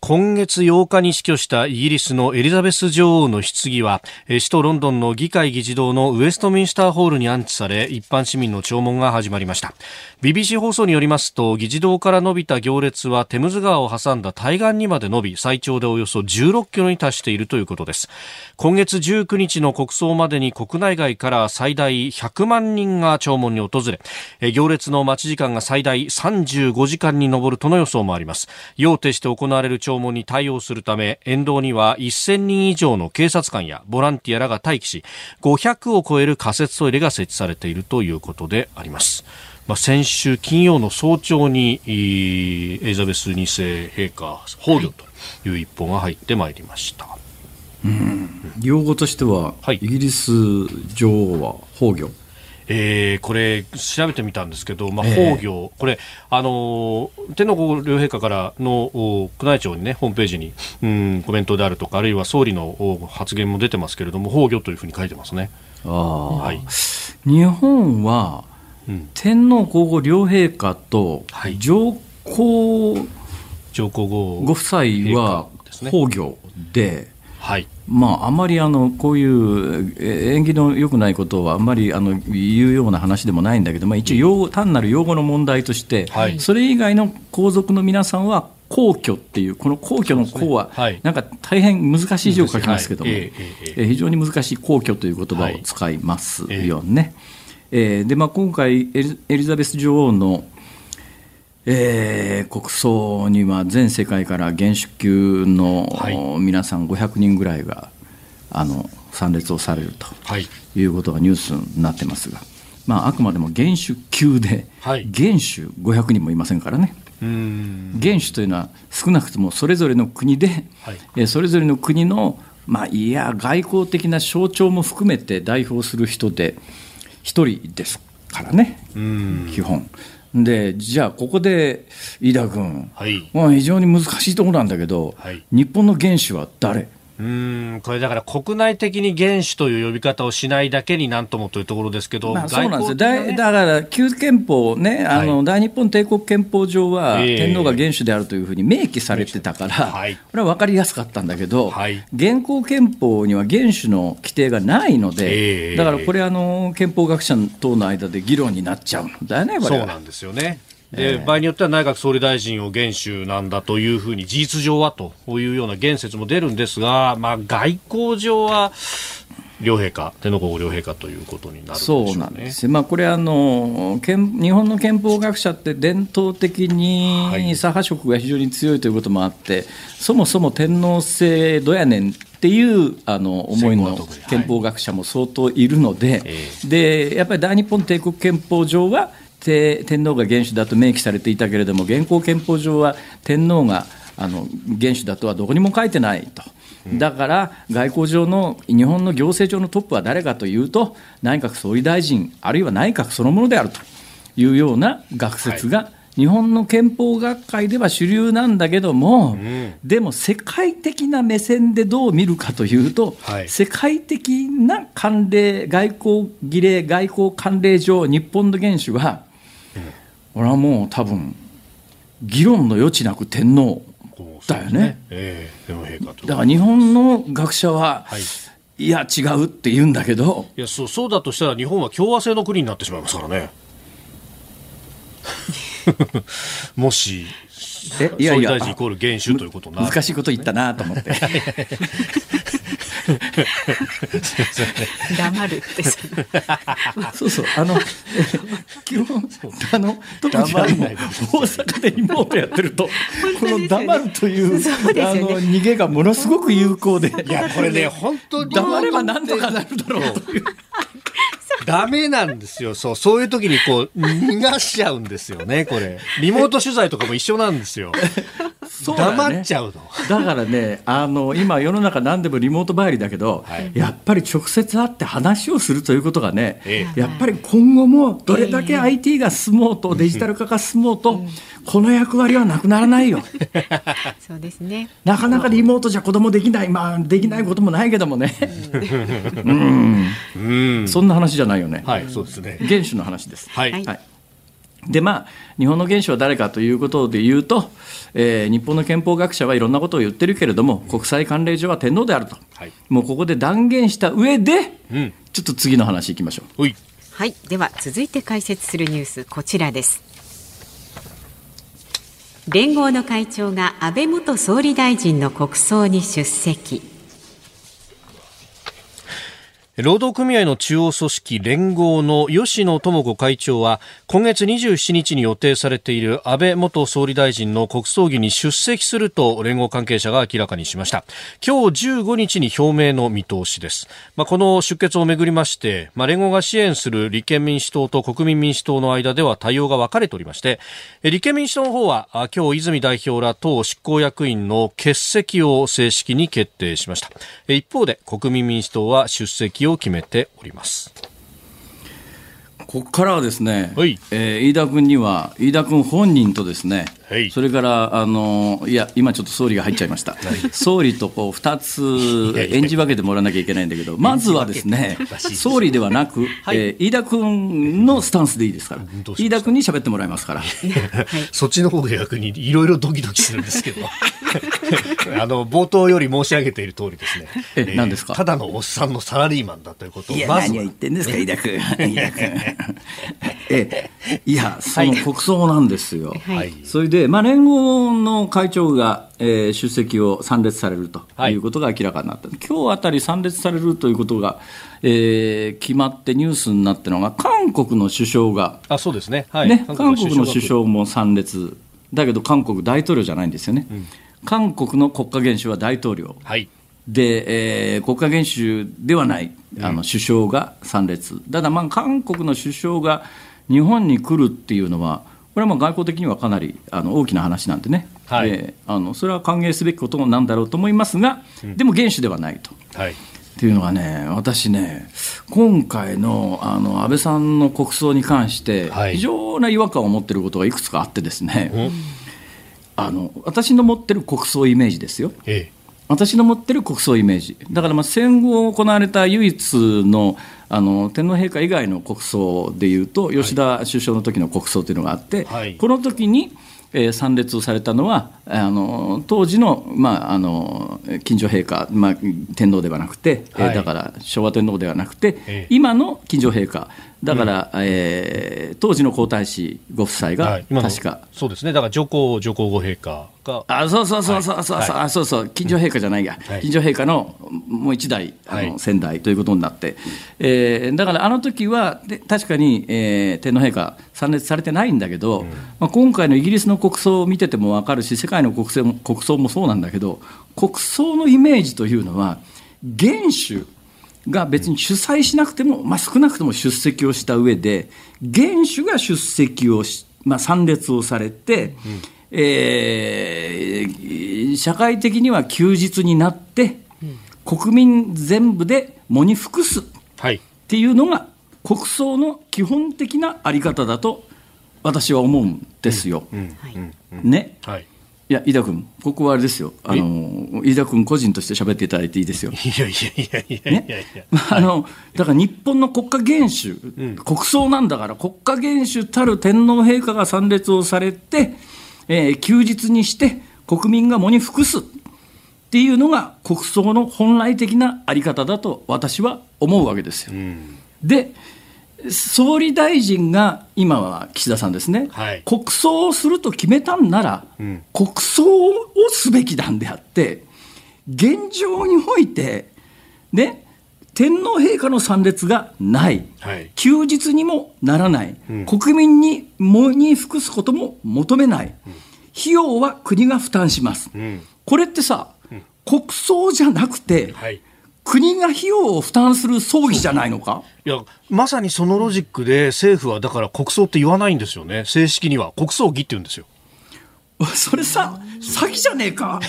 今月8日に死去したイギリスのエリザベス女王の棺は首都ロンドンの議会議事堂のウェストミンスターホールに安置され一般市民の弔問が始まりました。BBC 放送によりますと議事堂から伸びた行列はテムズ川を挟んだ対岸にまで伸び最長でおよそ16キロに達しているということです。今月19日の国葬までに国内外から最大100万人が弔問に訪れ行列の待ち時間が最大35時間に上るとの予想もあります。夜を徹して行われる弔問に対応するため沿道には1000人以上の警察官やボランティアらが待機し500を超える仮設トイレが設置されているということであります。まあ、先週金曜の早朝にエリザベス2世陛下崩御という一報が入ってまいりました。うん、用語としては、はい、イギリス女王は崩御えー、これ調べてみたんですけど、まあ、崩御、これあの天皇皇后両陛下からの宮内庁にねホームページに、うん、コメントであるとかあるいは総理の発言も出てますけれども崩御というふうに書いてますね。あはい、日本は、うん、天皇皇后両陛下と上皇、はい、上皇后ご夫妻は崩御で、はい、まあ、あまりあのこういう縁起の良くないことはあんまりあの言うような話でもないんだけど、まあ、一応単なる用語の問題として、はい、それ以外の皇族の皆さんは皇居っていうこの皇居の皇は、なんか大変難しい字を書きますけども、はい。え非常に難しい皇居という言葉を使いますよね。えー、でまあ、今回エリザベス女王のえー、国葬には全世界から元首級の皆さん500人ぐらいがあの参列をされるとい。うことがニュースになってますが、まあ、あくまでも元首級で、元首500人もいませんからね。元首というのは少なくともそれぞれの国で、はい、それぞれの国の、まあ、いや外交的な象徴も含めて代表する人で一人ですからね。基本。でじゃあここで飯田君、はい、まあ、非常に難しいところなんだけど、はい、日本の元首は誰？うんこれだから国内的に元首という呼び方をしないだけになんともというところですけど、まあ、そうなんですよ、だだから旧憲法ね、あの、はい、大日本帝国憲法上は、天皇が元首であるというふうに明記されてたから、はい、これは分かりやすかったんだけど、はい、現行憲法には元首の規定がないので、だからこれあの、憲法学者等の間で議論になっちゃうんだよね、そうなんですよね。で、えー、場合によっては内閣総理大臣を元首なんだというふうに事実上はというような言説も出るんですが、まあ、外交上は両陛下、天皇皇后両陛下ということになる、ね、そうなんですまあ、これあの、日本の憲法学者って伝統的に左派色が非常に強いということもあって、はい、そもそも天皇制どやねんっていうあの思いの憲法学者も相当いるので、はい、でやっぱり大日本帝国憲法上は、天皇が元首だと明記されていたけれども現行憲法上は天皇があの元首だとはどこにも書いてないと。だから外交上の日本の行政上のトップは誰かというと内閣総理大臣あるいは内閣そのものであると。いうような学説が、日本の憲法学会では主流なんだけども、うん、でも世界的な目線でどう見るかというと、はい、世界的な慣例、外交儀礼、外交慣例上、日本の元首はこれはもう多分議論の余地なく天皇だよね。ねえー、だから日本の学者は、はい、いや違うって言うんだけどいやそうそうだとしたら日本は共和制の国になってしまいますからね。もしえいやいや総理大臣イコール元首ということ難しいこと言ったなと思って。黙るってそうそうあの基本あの特に大阪でリモートやってると、この黙るという、ね、あの逃げがものすごく有効でいやこれね 本当に黙ればなんとかなるだろうという。ダメなんですよ。そう、そういう時にこう、逃がしちゃうんですよね、これ。リモート取材とかも一緒なんですよ。黙っちゃうの。だからねあの今世の中何でもリモート帰りだけど、はい、やっぱり直接会って話をするということがね、ええ、やっぱり今後もどれだけ IT が進もうと、デジタル化が進もうと、この役割はなくならないよ。そうですね。なかなかリモートじゃ子供できないまあできないこともないけどもね。うん、うん、そんな話じゃないよね。はいそうですね。原種の話です。はい、はいでまあ、日本の元首は誰かということでいうと、えー、日本の憲法学者はいろんなことを言ってるけれども、国際慣例上は天皇であると、はい、もうここで断言した上で、うん、ちょっと次の話いきましょう。はい、では続いて解説するニュース、こちらです。連合の会長が安倍元総理大臣の国葬に出席。労働組合の中央組織連合の吉野智子会長は今月27日に予定されている安倍元総理大臣の国葬儀に出席すると連合関係者が明らかにしました。今日15日に表明の見通しです、まあ、この出欠をめぐりまして、まあ、連合が支援する立憲民主党と国民民主党の間では対応が分かれておりまして立憲民主党の方は今日泉代表ら党執行役員の欠席を正式に決定しました。一方で国民民主党は出席を決めております。ここからはですね、はい。えー飯田君には、飯田君本人とですね、はい。それから、あのいや、今ちょっと総理が入っちゃいました、総理とこう2つ演じ分けてもらわなきゃいけないんだけど、まずはですね、総理ではなく、えー飯田君のスタンスでいいですから、飯田君に喋ってもらいますから。そっちの方が逆にいろいろドキドキするんですけど。あの冒頭より申し上げている通りですね。え何ですか？ただのおっさんのサラリーマンだということをいや、ま何を言ってんですか、飯田君。飯田君。えいや、その国葬なんですよ。はい。それで、まあ、連合の会長が、えー出席を参列されるとはい。いうことが明らかになった、今日あたり参列されるということが、えー決まってニュースになったのが、韓国の首相が、あそうですね。はい。ね、韓国の首が相も参列、だけど韓国大統領じゃないんですよね、韓国の国家元首は大統領。はい。で、えー国家元首ではないあの首相が参列、ただ、まあ、韓国の首相が日本に来るっていうのは、これはまあ外交的にはかなりあの大きな話なんでね、はい。であのそれは歓迎すべきことなんだろうと思いますが、でも元首ではないと。はい。っていうのがね、私ね、今回のあの安倍さんの国葬に関してはい、非常な違和感を持っていることがいくつかあってですね、あの私の持ってる国葬イメージですよ。え。私の持ってる国葬イメージ、だからまあ戦後行われた唯一のあの天皇陛下以外の国葬でいうと、吉田首相の時の国葬というのがあって、はい。この時に、えー参列をされたのは、あの当時の,、まあ、あの近所陛下、まあ、天皇ではなくて、えーはいだから昭和天皇ではなくて、ええ。今の近所陛下、だから、えー当時の皇太子ご夫妻えが、確か。そうですね。だから上皇上皇后陛下が。あそうそうそうそうそう、はい。あそうそう。近所陛下じゃないや、はい。近所陛下のもう一代あの、はい。先代ということになって、えーだからあの時はで確かに、えー天皇陛下参列されてないんだけど、まあ、今回のイギリスの国葬を見てても分かるし世界の国葬も国葬もそうなんだけど国葬のイメージというのは元首が別に主催しなくても、まあ、少なくとも出席をした上で元首が出席をし、まあ、参列をされて、えー社会的には休日になって、国民全部で喪に服すっはいていうのが国葬の基本的なあり方だと私は思うんですよ。ね。はいいや、飯田君、ここはあれですよ。あの、飯田君個人として喋っていただいていいですよ。いやいやいやいやいやいやいや、あのだから日本の国家元首、国葬なんだから、国家元首たる天皇陛下が参列をされて、えー休日にして国民が喪に服すっていうのが国葬の本来的なあり方だと私は思うわけですよ。で総理大臣が今は岸田さんですね、はい。国葬をすると決めたんなら、ん。国葬をすべきなんであって、現状において、ね、天皇陛下の参列がない、はい。休日にもならない、ん。国民に喪に服すことも求めない、費用は国が負担します。ん。これってさ、国葬じゃなくて、はい国が費用を負担する葬儀じゃないのか？いやまさにそのロジックで政府はだから国葬って言わないんですよね。正式には国葬儀って言うんですよ。それさ、詐欺じゃねえか。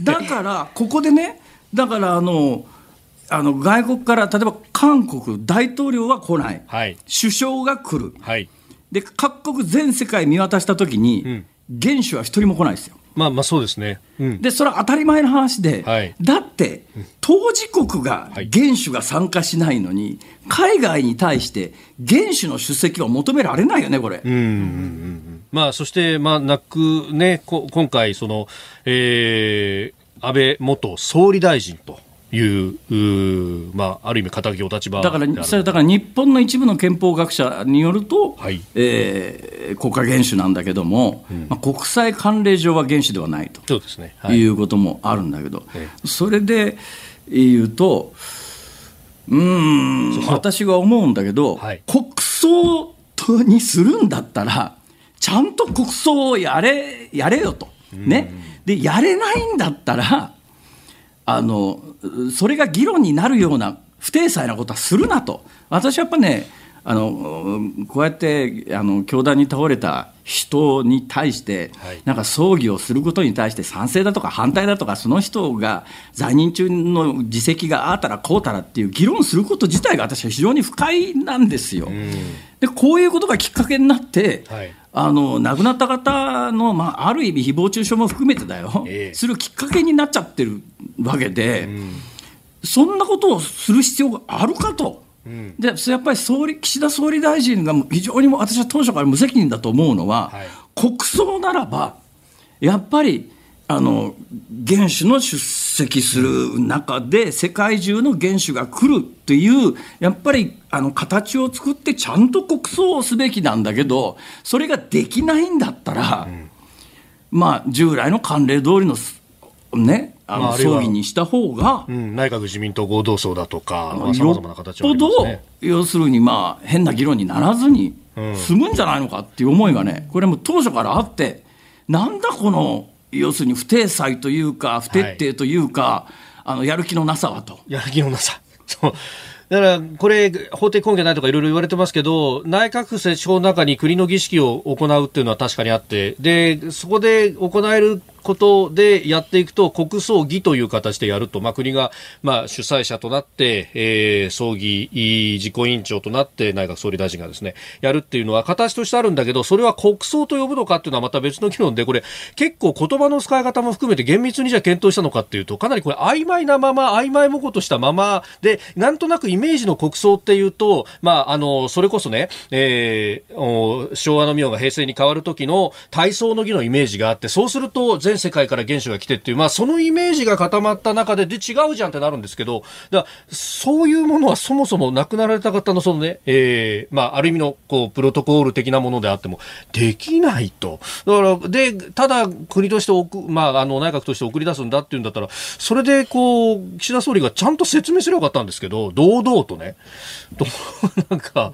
だから、ここでね、だからあの、あの外国から例えば韓国、大統領は来ない、はい。首相が来る、はい。で各国全世界見渡したときに、ん。元首は一人も来ないですよ。まあまあそうですね。うん。で、それは当たり前の話で、はい。だって、当事国がはい。元首が参加しないのに、海外に対して元首の出席は求められないよね、これ。うんうんうんうん。まあ、そして、まあ、なくね、こ今回、その、えー、安倍元総理大臣という、まあ、ある意味、肩書きお立場だからそれだから日本の一部の憲法学者によると、はい。えー国家元首なんだけども、まあ、国際慣例上は元首ではないと。そうですね。はい。い。うこともあるんだけど、えそれで言うと、うーん、私は思うんだけど、はい。国葬とにするんだったら、ちゃんと国葬をやれやれよと、ね、でやれないんだったらあの、それが議論になるような不体裁なことはするなと、私はやっぱね、あのこうやってあの教団に倒れた人に対して、なんか葬儀をすることに対して賛成だとか反対だとか、その人が在任中の自責があったらこうたらっていう議論すること自体が私は非常に不快なんですよ。でこういうことがきっかけになって、はい、あの亡くなった方の、まあ、ある意味、誹謗中傷も含めてだよ、えー、するきっかけになっちゃってるわけで、そんなことをする必要があるかと。うん、でやっぱり総理岸田総理大臣が非常に私は当初から無責任だと思うのは、はい、国葬ならば、やっぱりあの元首の出席する中で、世界中の元首が来るっていう、やっぱりあの形を作って、ちゃんと国葬をすべきなんだけど、それができないんだったら、うん、まあ、従来の慣例通りのね、あの葬儀にした方が、うん、内閣自民党合同葬だとか、さまざ、まな形を、ね、要するに、まあ、変な議論にならずに済むんじゃないのかっていう思いがね、これも当初からあって、なんだこの、要するに不体裁というか、不徹底というか、はい、あのやる気のなさはと。やる気のなさ。そうだから、これ、法的根拠ないとかいろいろ言われてますけど、内閣設置法の中に国の儀式を行うっていうのは確かにあって、で、そこで行えることでやっていくと国葬儀という形でやると、まあ、国が、まあ、主催者となって、えー、葬儀実行委員長となって内閣総理大臣がですねやるっていうのは形としてあるんだけどそれは国葬と呼ぶのかっていうのはまた別の議論でこれ結構言葉の使い方も含めて厳密にじゃ検討したのかっていうとかなりこれ曖昧なまま曖昧もことしたままでなんとなくイメージの国葬っていうと、まあ、あのそれこそね、えー、昭和の明が平成に変わる時の体操の儀のイメージがあってそうすると全世界から原首が来てっていう、まあ、そのイメージが固まった中で、で、違うじゃんってなるんですけど、だそういうものはそもそも亡くなられた方のそのね、えー、まあ、ある意味の、こう、プロトコール的なものであっても、できないと。だから、で、ただ、国として送、まあ、あの、内閣として送り出すんだっていうんだったら、それで、こう、岸田総理がちゃんと説明すればよかったんですけど、堂々とね、と、なんか、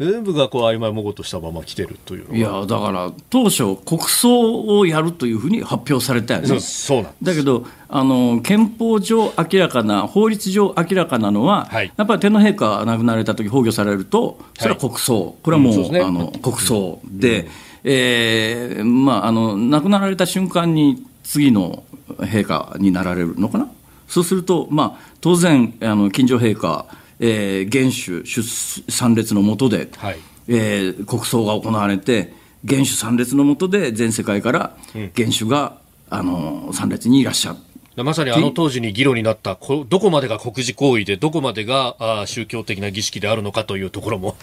全部がこう曖昧もごとしたまま来てるといういやだから当初国葬をやるというふうに発表されたよね。そうなんだけどあの憲法上明らかな法律上明らかなのは、はい、やっぱり天皇陛下が亡くなられた時崩御されるとそれは国葬、はい、これはもううんうね、あの国葬で、うん、えー、まああの亡くなられた瞬間に次の陛下になられるのかな？そうすると、まあ、当然あの近所陛下えー、元首出参列の下で、はい、えー、国葬が行われて、元首参列の下で全世界から元首が、うん、あの参列にいらっしゃる。まさにあの当時に議論になったどこまでが国事行為でどこまでがあ宗教的な儀式であるのかというところも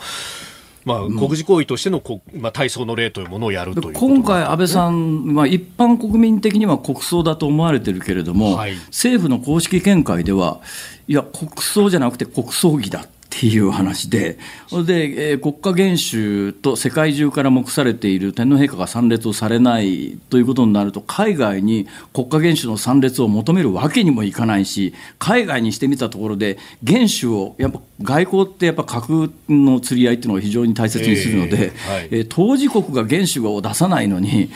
まあ、国事行為としてのこ、まあ、体操の例というものをやるという、ね、今回、安倍さん、まあ、一般国民的には国葬だと思われてるけれども、はい、政府の公式見解では、いや、国葬じゃなくて国葬儀だっていう話で、で、えー、国家元首と世界中から目されている天皇陛下が参列をされないということになると、海外に国家元首の参列を求めるわけにもいかないし、海外にしてみたところで、元首を、やっぱ外交ってやっぱ核の釣り合いっていうのを非常に大切にするので、えーはい、えー、当事国が元首を出さないのに、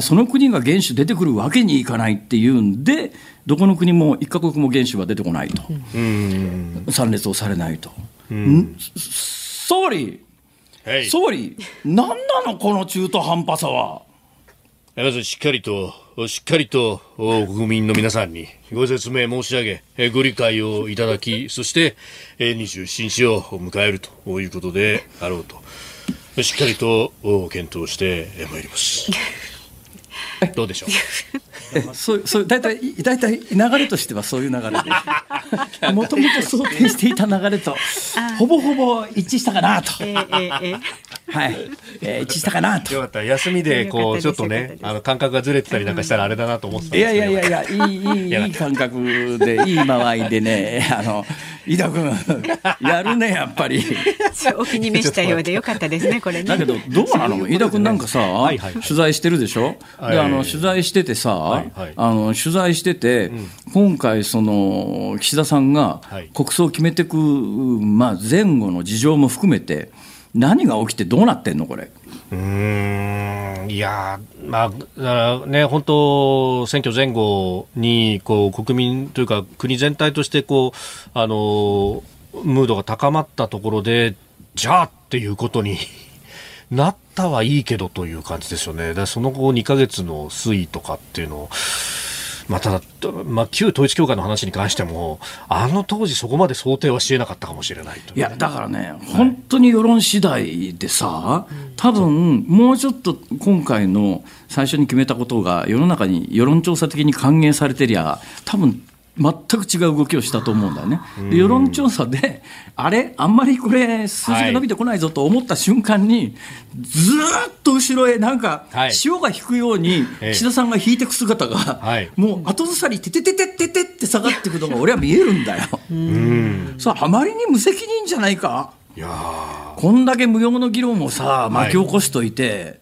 その国が元首出てくるわけにいかないっていうんで、どこの国も一か国も元首は出てこないと、参列をされないと。総理、総理、なんなの、この中途半端さは。まずしっかりと、しっかりと国民の皆さんにご説明申し上げ、ご理解をいただき、そして27日を迎えるということであろうと、しっかりと検討してまいります。どうでしょう？そうそう大体大体流れとしてはそういう流れでもともと想定していた流れとほぼほぼ一致したかなと、えーえー、はい、えー、一致したかなと。よかった。休みでこうちょっとねあの感覚がずれてたりなんかしたらあれだなと思ってたんですけど。いやいやいやいやいいいいいい感覚でいい間合いで。ねあの飯田君やるねやっぱり。お気に召したようでよかったですねこれね。だけどどうなの？飯田君なんかさ、はいはい、取材してるでしょ、はい、であの取材しててさ、はいはい、あの取材してて、うん、今回その岸田さんが国葬を決めていく、まあ、前後の事情も含めて何が起きてどうなってんのこれ？うんいやまあ、だからね、本当、選挙前後にこう国民というか、国全体としてこうあのムードが高まったところで、じゃあっていうことに なったはいいけどという感じですよね。だその後2ヶ月の推移とかっていうのをまあ、ただ、まあ、旧統一教会の話に関しても、あの当時、そこまで想定はしえなかったかもしれないいや、だからね、本当に世論次第でさ、多分もうちょっと今回の最初に決めたことが、世の中に世論調査的に歓迎されてりゃ、多分全く違う動きをしたと思うんだよね。で世論調査で、あれ、あんまりこれ、数字が伸びてこないぞと思った瞬間に、ずっと後ろへ、なんか、潮が引くように、岸田さんが引いていく姿が、もう後ずさり、ててててててって下がっていくのが、俺は見えるんだよ。さあ、あまりに無責任じゃないか？いやこんだけ無用の議論をさ、巻き起こしといて、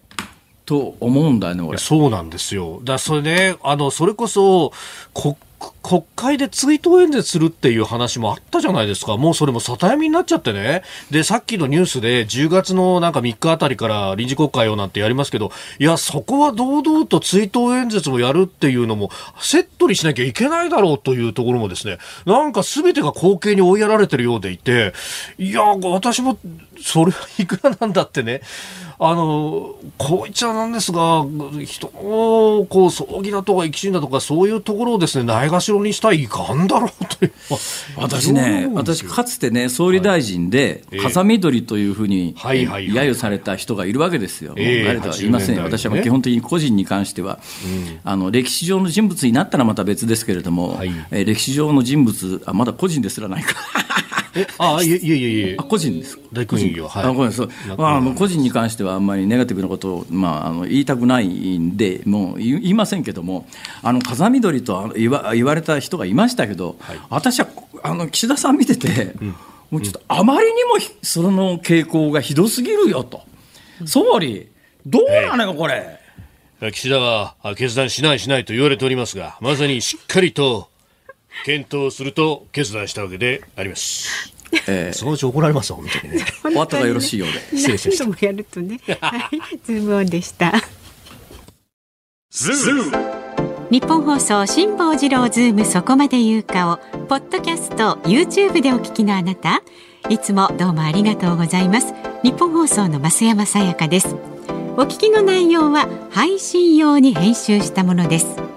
と思うんだよね、俺。そうなんですよ。だそれね、あの、それこそ、国国会で追悼演説するっていう話もあったじゃないですか。もうそれも里闇になっちゃってね。で、さっきのニュースで10月のなんか3日あたりから臨時国会をなんてやりますけど、いや、そこは堂々と追悼演説をやるっていうのもセットにしなきゃいけないだろうというところもですね、なんか全てが後継に追いやられてるようでいて、いや、私もそれはいくらなんだってね、あの、こう言っちゃなんですが、人の、こう、葬儀だとか生き死んだとか、そういうところをですね、ないがしろにしたいかんだろうという。私ね、私、かつてね、総理大臣で、風見鶏というふうに、揶揄された人がいるわけですよ。誰とは。言いません。私は基本的に個人に関しては、あの、歴史上の人物になったらまた別ですけれども、え歴史上の人物、あ、まだ個人ですらないか。あいえいえいえいえ。あ、個人です。大工業、はい。あ、ごめん、そう。まあ、個人に関してはあんまりネガティブなことを、まあ、あの言いたくないんで、もう言いませんけども、あの風見鶏と言わ言われた人がいましたけど、はい、私はあの岸田さん見てて、うん、もうちょっとあまりにもその傾向がひどすぎるよと、総理、どうなのよ、これ。岸田は決断しないしないと言われておりますが、まさにしっかりと検討すると決断したわけであります。えー、そのうち怒られます本当にね。終わったがよろしいようで。失礼しました。もやるとね。はい、ズームオンでした。ズーム。ニッポン放送辛坊治郎ズームそこまで言うかをポッドキャスト YouTube でお聞きのあなたいつもどうもありがとうございますニッポン放送の増山さやかですお聞きの内容は配信用に編集したものです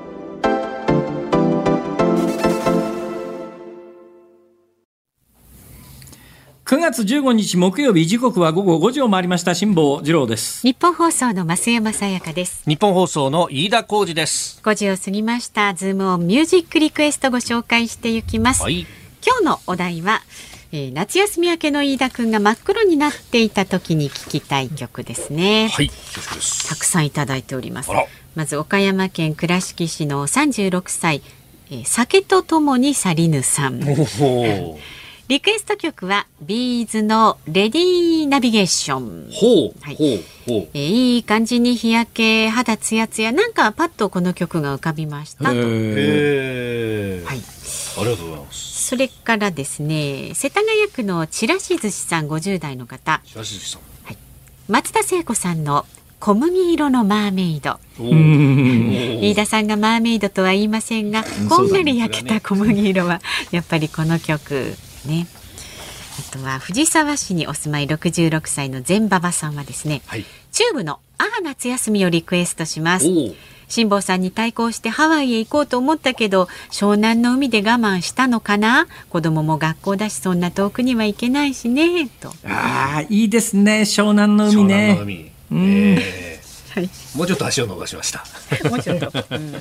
9月15日木曜日時刻は午後5時を回りました。辛坊治郎です。日本放送の増山さやかです。日本放送の飯田浩二です。5時を過ぎましたズームオンミュージックリクエストご紹介していきます、はい、今日のお題はえー、夏休み明けの飯田くんが真っ黒になっていた時に聞きたい曲ですね。はい、たくさんいただいております。まず岡山県倉敷市の36歳、えー、酒とともに去りぬさん。リクエスト曲はビーズのレディーナビゲーション。ほう、はい、ほうほう、えー、いい感じに日焼け肌ツヤツヤなんかパッとこの曲が浮かびましたと。へはい。ありがとうございます。それからですね世田谷区のちらし寿司さん50代の方。ちらし寿司さん。はい。松田聖子さんの小麦色のマーメイド。飯田さんがマーメイドとは言いませんが、こんがり焼けた小麦色はやっぱりこの曲ね。あとは藤沢市にお住まい66歳の全馬場さんはですね、はい、チューブのああ夏休みをリクエストします。辛坊さんに対抗してハワイへ行こうと思ったけど湘南の海で我慢したのかな？子供も学校だしそんな遠くには行けないしねと。ああいいですね湘南の海ね。うん、えー、はい、もうちょっと足を伸ばしました。もうちょっと、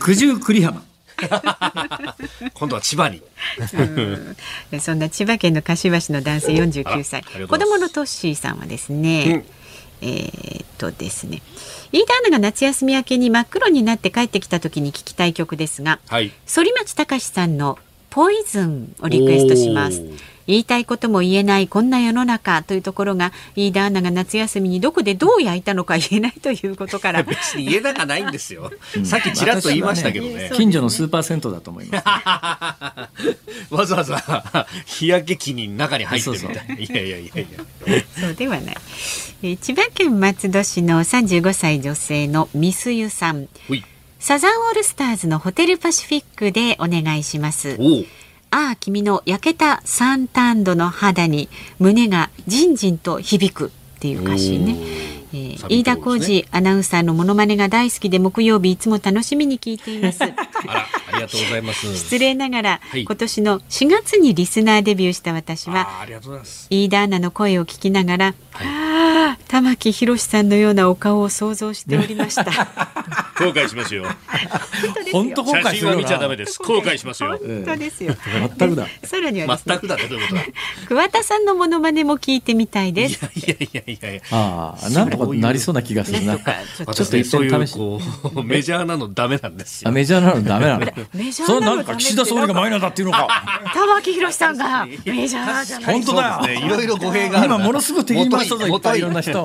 九十九里浜 今度は千葉に。そんな千葉県の柏市の男性49歳。子供のトッシーさんはですね、うん、えー、っとですね。飯田アナが夏休み明けに真っ黒になって帰ってきた時に聞きたい曲ですが、はい、反町隆史さんのポイズンをリクエストします。言いたいことも言えないこんな世の中というところが飯田アナが夏休みにどこでどう焼いたのか言えないということから。別に言えなかないんですよ、さっきちらっと言いましたけどね。ね、近所のスーパー銭湯だと思います。わざわざ日焼け機に中に入ってみたいいやいやいやいや。そうではない、え千葉県松戸市の35歳女性のミスユさんサザンオールスターズのホテルパシフィックでお願いしますああ君の焼けたサンタンドの肌に胸がじんじんと響くっていう歌詞ね。えー、飯田浩二アナウンサーのモノマネが大好きで木曜日いつも楽しみに聞いています。あらありがとうございます。失礼ながら、はい、今年の4月にリスナーデビューした私は飯田アナの声を聞きながら、はい、玉木宏さんのようなお顔を想像しておりました。後悔しますよ。本当後悔する見ちゃダメです。後悔しますよ。本当ですよ。全くだ。さらには全くだってどういうことだ？桑田さんのモノマネも聞いてみたいです。いやいやいやいや。ああ、なんとかなりそうな気がするな。ちょっと一遍試し。メジャーなのダメなんですよ。メジャーなのダメなの。メジャーなのなんか岸田総理がマイナーだっていうのか。玉木宏さんがメジャーじゃない。本当だよ。いろいろ語弊が今ものすごく敵に回したぞいっぱいいろんな人。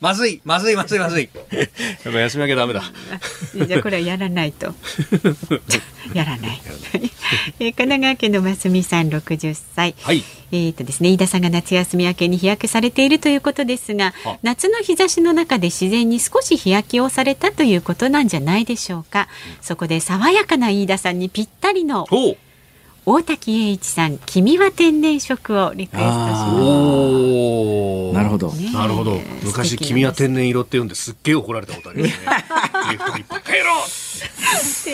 まずいまずいまずいまずい。やっぱ休み明けダメだ。じゃこれはやらないと。やらない。え神奈川県のますみさん60歳。はい。えっ、とですね、飯田さんが夏休み明けに日焼けされているということですが、夏の日差しの中で自然に少し日焼けをされたということなんじゃないでしょうか。そこで爽やかな飯田さんにぴったりの。大滝栄一さん、君は天然色をリクエストします。なるほど、ね、なるほど。昔君は天然色って言うんですっげえ怒られたことありますね。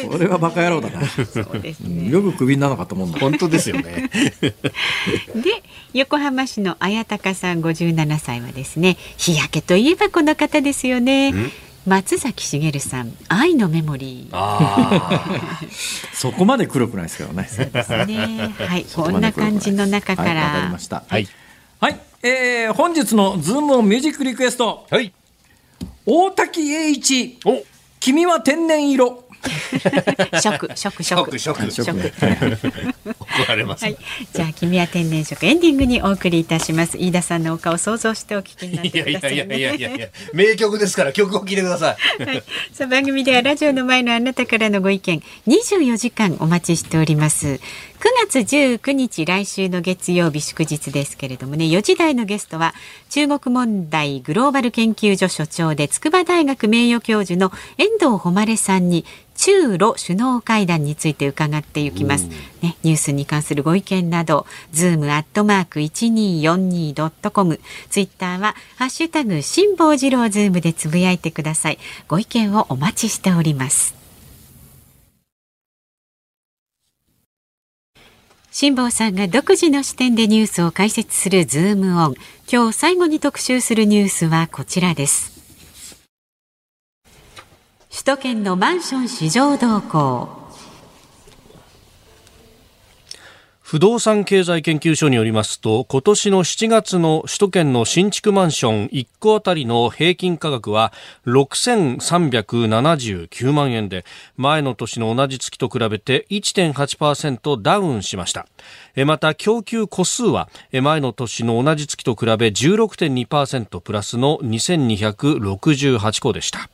それはバカ野郎だな。そうですね。よくクビなのかと思うんだ。本当ですよね。で、横浜市の綾鷹さん57歳はですね、日焼けといえばこの方ですよね。松崎しげるさん、愛のメモリー。そこまで黒くないですけどね。そうですね。はい、こんな感じの中から。はい、かりました。はい。はい、えー、本日のズームオンミュージックリクエスト。はい。大滝栄一。お。君は天然色。食食食食食怒られます、はい、じゃあ君は天然食エンディングにお送りいたします。飯田さんのお顔想像してお聞きになってください、ね、いやいやいやいや名曲ですから曲を聴いてください、はい、さあ番組ではラジオの前のあなたからのご意見24時間お待ちしております9月19日来週の月曜日祝日ですけれどもね4時台のゲストは中国問題グローバル研究所所長で筑波大学名誉教授の遠藤誉さんに中ロ首脳会談について伺っていきます、ね、ニュースに関するご意見などズームアットマーク 1242.com ツイッターはハッシュタグ辛坊治郎ズームでつぶやいてください。ご意見をお待ちしております辛坊さんが独自の視点でニュースを解説するズームオン。今日最後に特集するニュースはこちらです。首都圏のマンション市場動向。不動産経済研究所によりますと今年の7月の首都圏の新築マンション1戸あたりの平均価格は6379万円で前の年の同じ月と比べて1.8%ダウンしました。また供給戸数は前の年の同じ月と比べ16.2%プラスの2268戸でした、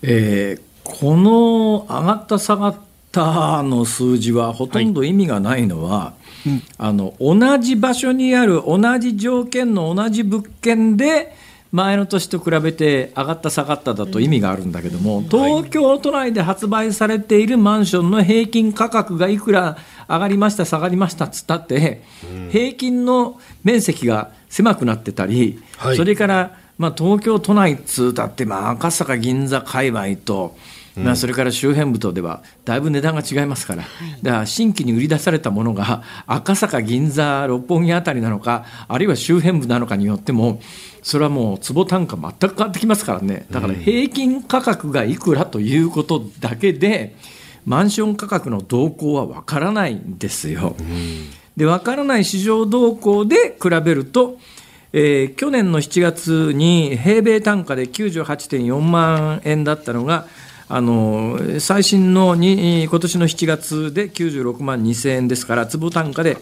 えー、この上がった下がったタの数字はほとんど意味がないのは、はい。うん、あの同じ場所にある同じ条件の同じ物件で前の年と比べて上がった下がっただと意味があるんだけども、東京都内で発売されているマンションの平均価格がいくら上がりました下がりましたっつったって、平均の面積が狭くなってたり、それから、まあ、東京都内っつうだって、まあ、赤坂銀座界隈とまあ、それから周辺部とではだいぶ値段が違いますから、だから新規に売り出されたものが赤坂、銀座、六本木あたりなのか、あるいは周辺部なのかによっても、それはもう坪単価全く変わってきますからね。だから平均価格がいくらということだけで、マンション価格の動向は分からないんですよ。で分からない市場動向で比べると、えー去年の7月に平米単価で98.4万円だったのがあの最新のに今年の7月で96万2000円ですから坪単価で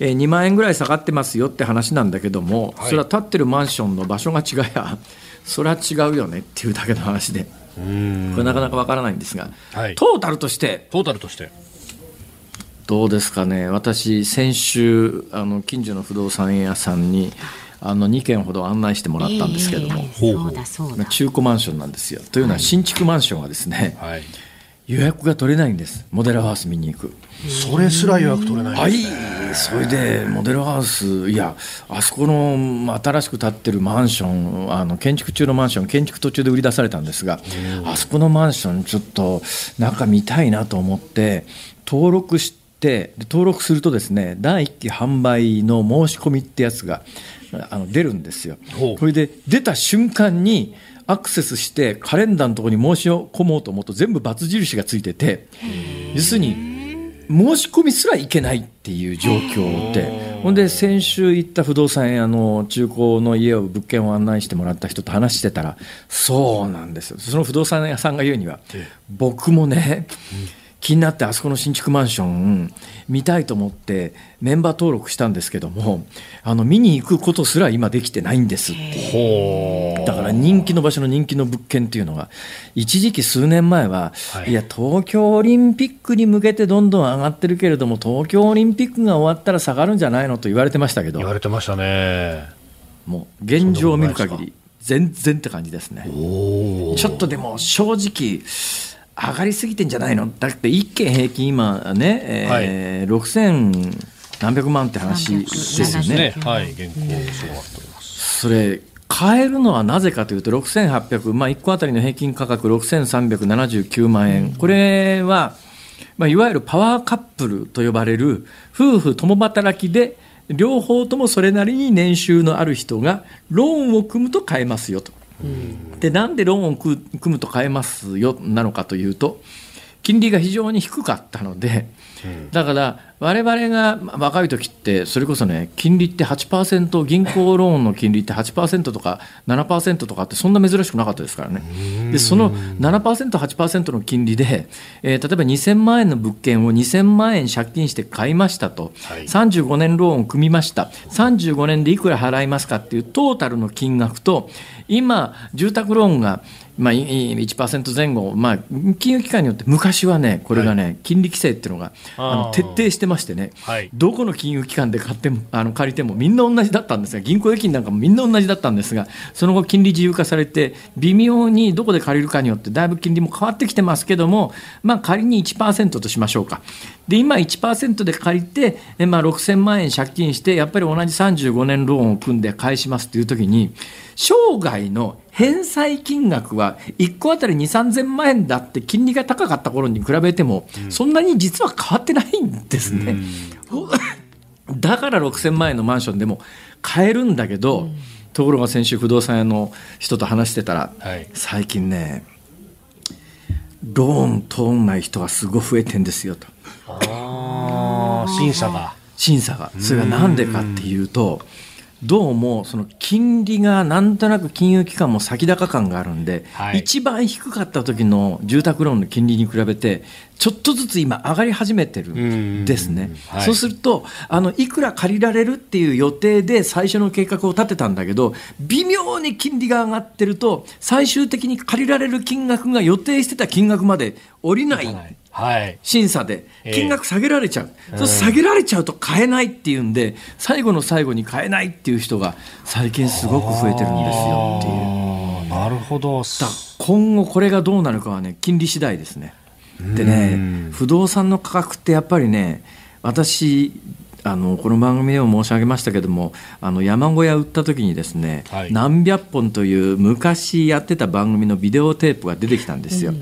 えー2万円ぐらい下がってますよって話なんだけども、はい。それは建ってるマンションの場所が違いや それは違うよねっていうだけの話で。これなかなかわからないんですが、はい。トータルとしてトータルとして。どうですかね。私先週あの近所の不動産屋さんにあの2軒ほど案内してもらったんですけども、ええそうだそうだ。中古マンションなんですよというのは新築マンションはですね、はい。予約が取れないんですモデルハウス見に行く。それすら予約取れない。はい、それでモデルハウス、いや、あそこの新しく建ってるマンション、あの建築中のマンション、建築途中で売り出されたんですが、あそこのマンション、ちょっと中見たいなと思って、登録して、で登録するとですね、第1期販売の申し込みってやつがあの出るんですよ。ほう。これで出た瞬間に、アクセスしてカレンダーのところに申し込もうと思うと全部×印がついてて要するに申し込みすらいけないっていう状況で、ほんで先週行った不動産屋の中古の家を物件を案内してもらった人と話してたら、そうなんですよ、その不動産屋さんが言うには、僕もね、気になってあそこの新築マンション見たいと思ってメンバー登録したんですけどもあの見に行くことすら今できてないんですって。ほだから人気の場所の人気の物件っていうのが一時期数年前は、はい。い、や東京オリンピックに向けてどんどん上がってるけれども東京オリンピックが終わったら下がるんじゃないのと言われてましたけど言われてましたね。もう現状を見る限り全然って感じですねおちょっとでも正直上がりすぎてんじゃないの？だって1軒平均今ね、えー6000何百万って話ですよねね。はい。現行それ買えるのはなぜかというと6800、まあ、1個あたりの平均価格6379万円、これは、まあ、いわゆるパワーカップルと呼ばれる夫婦共働きで両方ともそれなりに年収のある人がローンを組むと買えますよと。でなんでローンを組むと買えますよなのかというと金利が非常に低かったので、だから我々がまあ若い時ってそれこそね金利って8%銀行ローンの金利って8%とか7%とかってそんな珍しくなかったですからね。でその 7%8% の金利で、えー例えば2000万円の物件を2000万円借金して買いましたと、はい。35年ローンを組みました。35年でいくら払いますかっていうトータルの金額と今住宅ローンがまあ、いい1%前後、まあ、金融機関によって昔はね、これがね、金利規制っていうのがあの徹底してましてね、はい。どこの金融機関で買ってもあの借りてもみんな同じだったんですが、銀行預金なんかもみんな同じだったんですが、その後、金利自由化されて、微妙にどこで借りるかによって、だいぶ金利も変わってきてますけども、まあ、仮に1%としましょうか。で今1%で借りて、えまあ、6000万円借金してやっぱり同じ35年ローンを組んで返しますという時に生涯の返済金額は1個あたり2、3000万円だって金利が高かった頃に比べても、そんなに実は変わってないんですね。だから6000万円のマンションでも買えるんだけど、ところが先週不動産屋の人と話してたら、はい。最近ねローン通んない人がすごい増えてんですよとああ、審査が。審査が。それがなんでかっていうとどうもその金利がなんとなく金融機関も先高感があるんで、はい。一番低かった時の住宅ローンの金利に比べてちょっとずつ今上がり始めてるんですね。うんはい。そうするとあのいくら借りられるっていう予定で最初の計画を立てたんだけど微妙に金利が上がってると最終的に借りられる金額が予定してた金額まで降りないはい。審査でええ。金額下げられちゃう、そう下げられちゃうと買えないっていうんで最後の最後に買えないっていう人が最近すごく増えてるんですよっていう。なるほど。今後これがどうなるかはね金利次第ですね。でね不動産の価格ってやっぱりね私あのこの番組でも申し上げましたけどもあの山小屋売った時にですね、はい何百本という昔やってた番組のビデオテープが出てきたんですよ。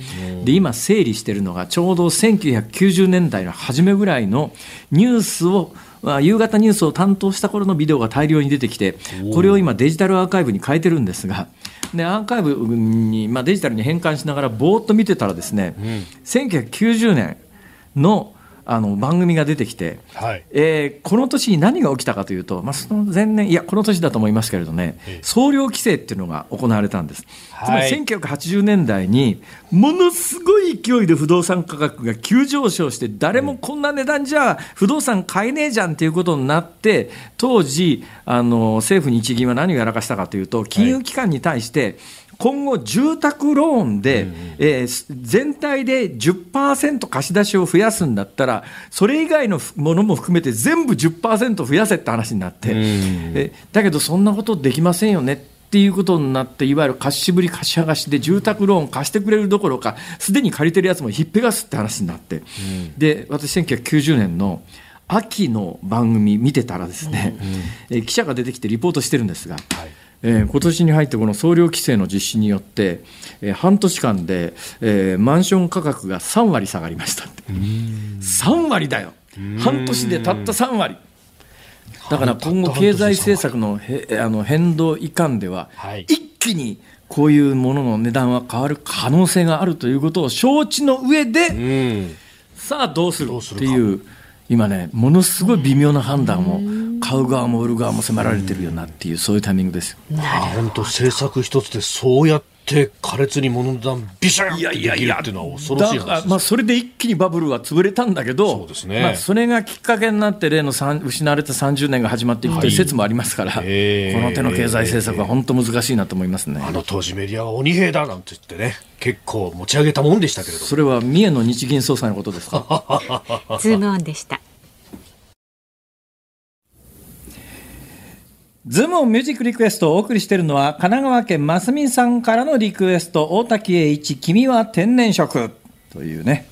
で今整理してるのがちょうど1990年代の初めぐらいのニュースをまあ夕方ニュースを担当した頃のビデオが大量に出てきてこれを今デジタルアーカイブに変えてるんですが。でアーカイブに、まあ、デジタルに変換しながらぼーっと見てたらですね、1990年のあの番組が出てきて、はい。えーこの年に何が起きたかというと、まあ、その前年いやこの年だと思いますけれどね総量規制っていうのが行われたんです、はい。つまり1980年代にものすごい勢いで不動産価格が急上昇して誰もこんな値段じゃ不動産買えねえじゃんっていうことになって当時あの政府日銀は何をやらかしたかというと金融機関に対して、今後、住宅ローンで、えー全体で10%貸し出しを増やすんだったら、それ以外のものも含めて全部10%増やせって話になって、えだけどそんなことできませんよねっていうことになって、いわゆる貸しぶり貸し剥がしで住宅ローン貸してくれるどころか、すでに借りてるやつもひっぺがすって話になって、で私、1990年の秋の番組見てたらですね、えー記者が出てきてリポートしてるんですが、えー今年に入ってこの総量規制の実施によって、えー半年間で、えーマンション価格が3割下がりましたって。3割だよ。半年でたった3割。だから今後経済政策のへあの変動いかんでは、はい。一気にこういうものの値段は変わる可能性があるということを承知の上で、うん。さあどうするっていう今ねものすごい微妙な判断を買う側も売る側も迫られてるよなっていうそういうタイミングです本当政策一つでそうやって苛烈に物の値段ビシャーってできるっていうのは恐ろしいだから話ですまあそれで一気にバブルは潰れたんだけどそうですね。まあ、それがきっかけになって例の失われた30年が始まっていくという説もありますから、へー。この手の経済政策は本当難しいなと思いますね。あの当時メディアは鬼兵だなんて言ってね結構持ち上げたもんでしたけれども。それは三重の日銀総裁のことですか？ズームオンでした。ズームオンミュージックリクエストをお送りしているのは神奈川県ますみさんからのリクエスト大滝詠一君は天然色。というね、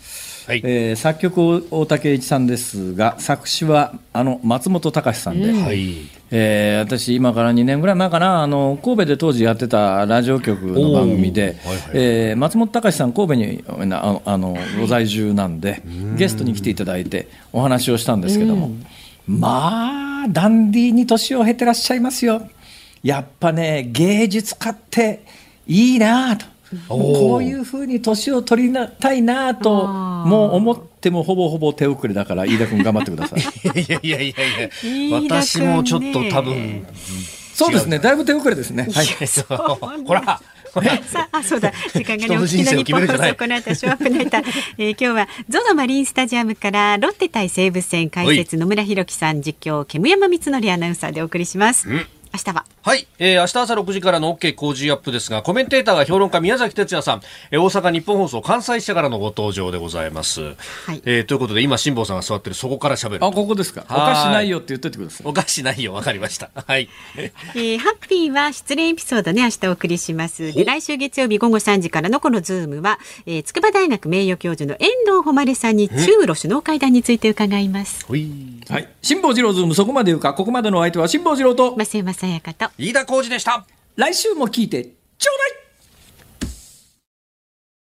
はい。えー作曲大滝詠一さんですが作詞はあの松本隆さんで、はい。えー私、今から2年ぐらい前かな、あの神戸で当時やってたラジオ局の番組で、はいはいえー松本隆さん、神戸になあのあのご在住なんで、ゲストに来ていただいて、お話をしたんですけども、まあ、ダンディーに年を経てらっしゃいますよ。やっぱね、芸術家っていいなと。こういうふうに年を取りなたいなと、もう思ってもほぼほぼ手遅れだから、飯田君頑張ってください。いやいやいやいや私もちょっと多分そうですね、だいぶ手遅れですね。はい。ほら さあ、あそうだ、時間がね、人のお聞きの人生を日本放送、この後、ショーアップナイター、えー今日は、 ZOZOマリンスタジアムから、ロッテ対西武戦解説、野村弘樹さん、実況、煙山光則アナウンサーでお送りします。明日は。はい、えー、明日朝6時からの OK 工事アップですが、コメンテーターが評論家宮崎哲弥さん、えー大阪ニッポン放送関西支社からのご登場でございます。はいえーということで、今、辛坊さんが座ってるそこから喋る。あ、ここですか。おはいかしないよって言っといてください。おかしないよ、わかりました。はい。えーハッピーは失恋エピソードね、明日お送りします。で、来週月曜日午後3時からのこのズームは、えー筑波大学名誉教授の遠藤誉さんに中ロ首脳会談について伺います。はい。辛坊治郎ズームそこまで言うか、ここまでのお相手は辛坊治郎と、増山さやかと。飯田浩二でした。来週も聞いてちょうだい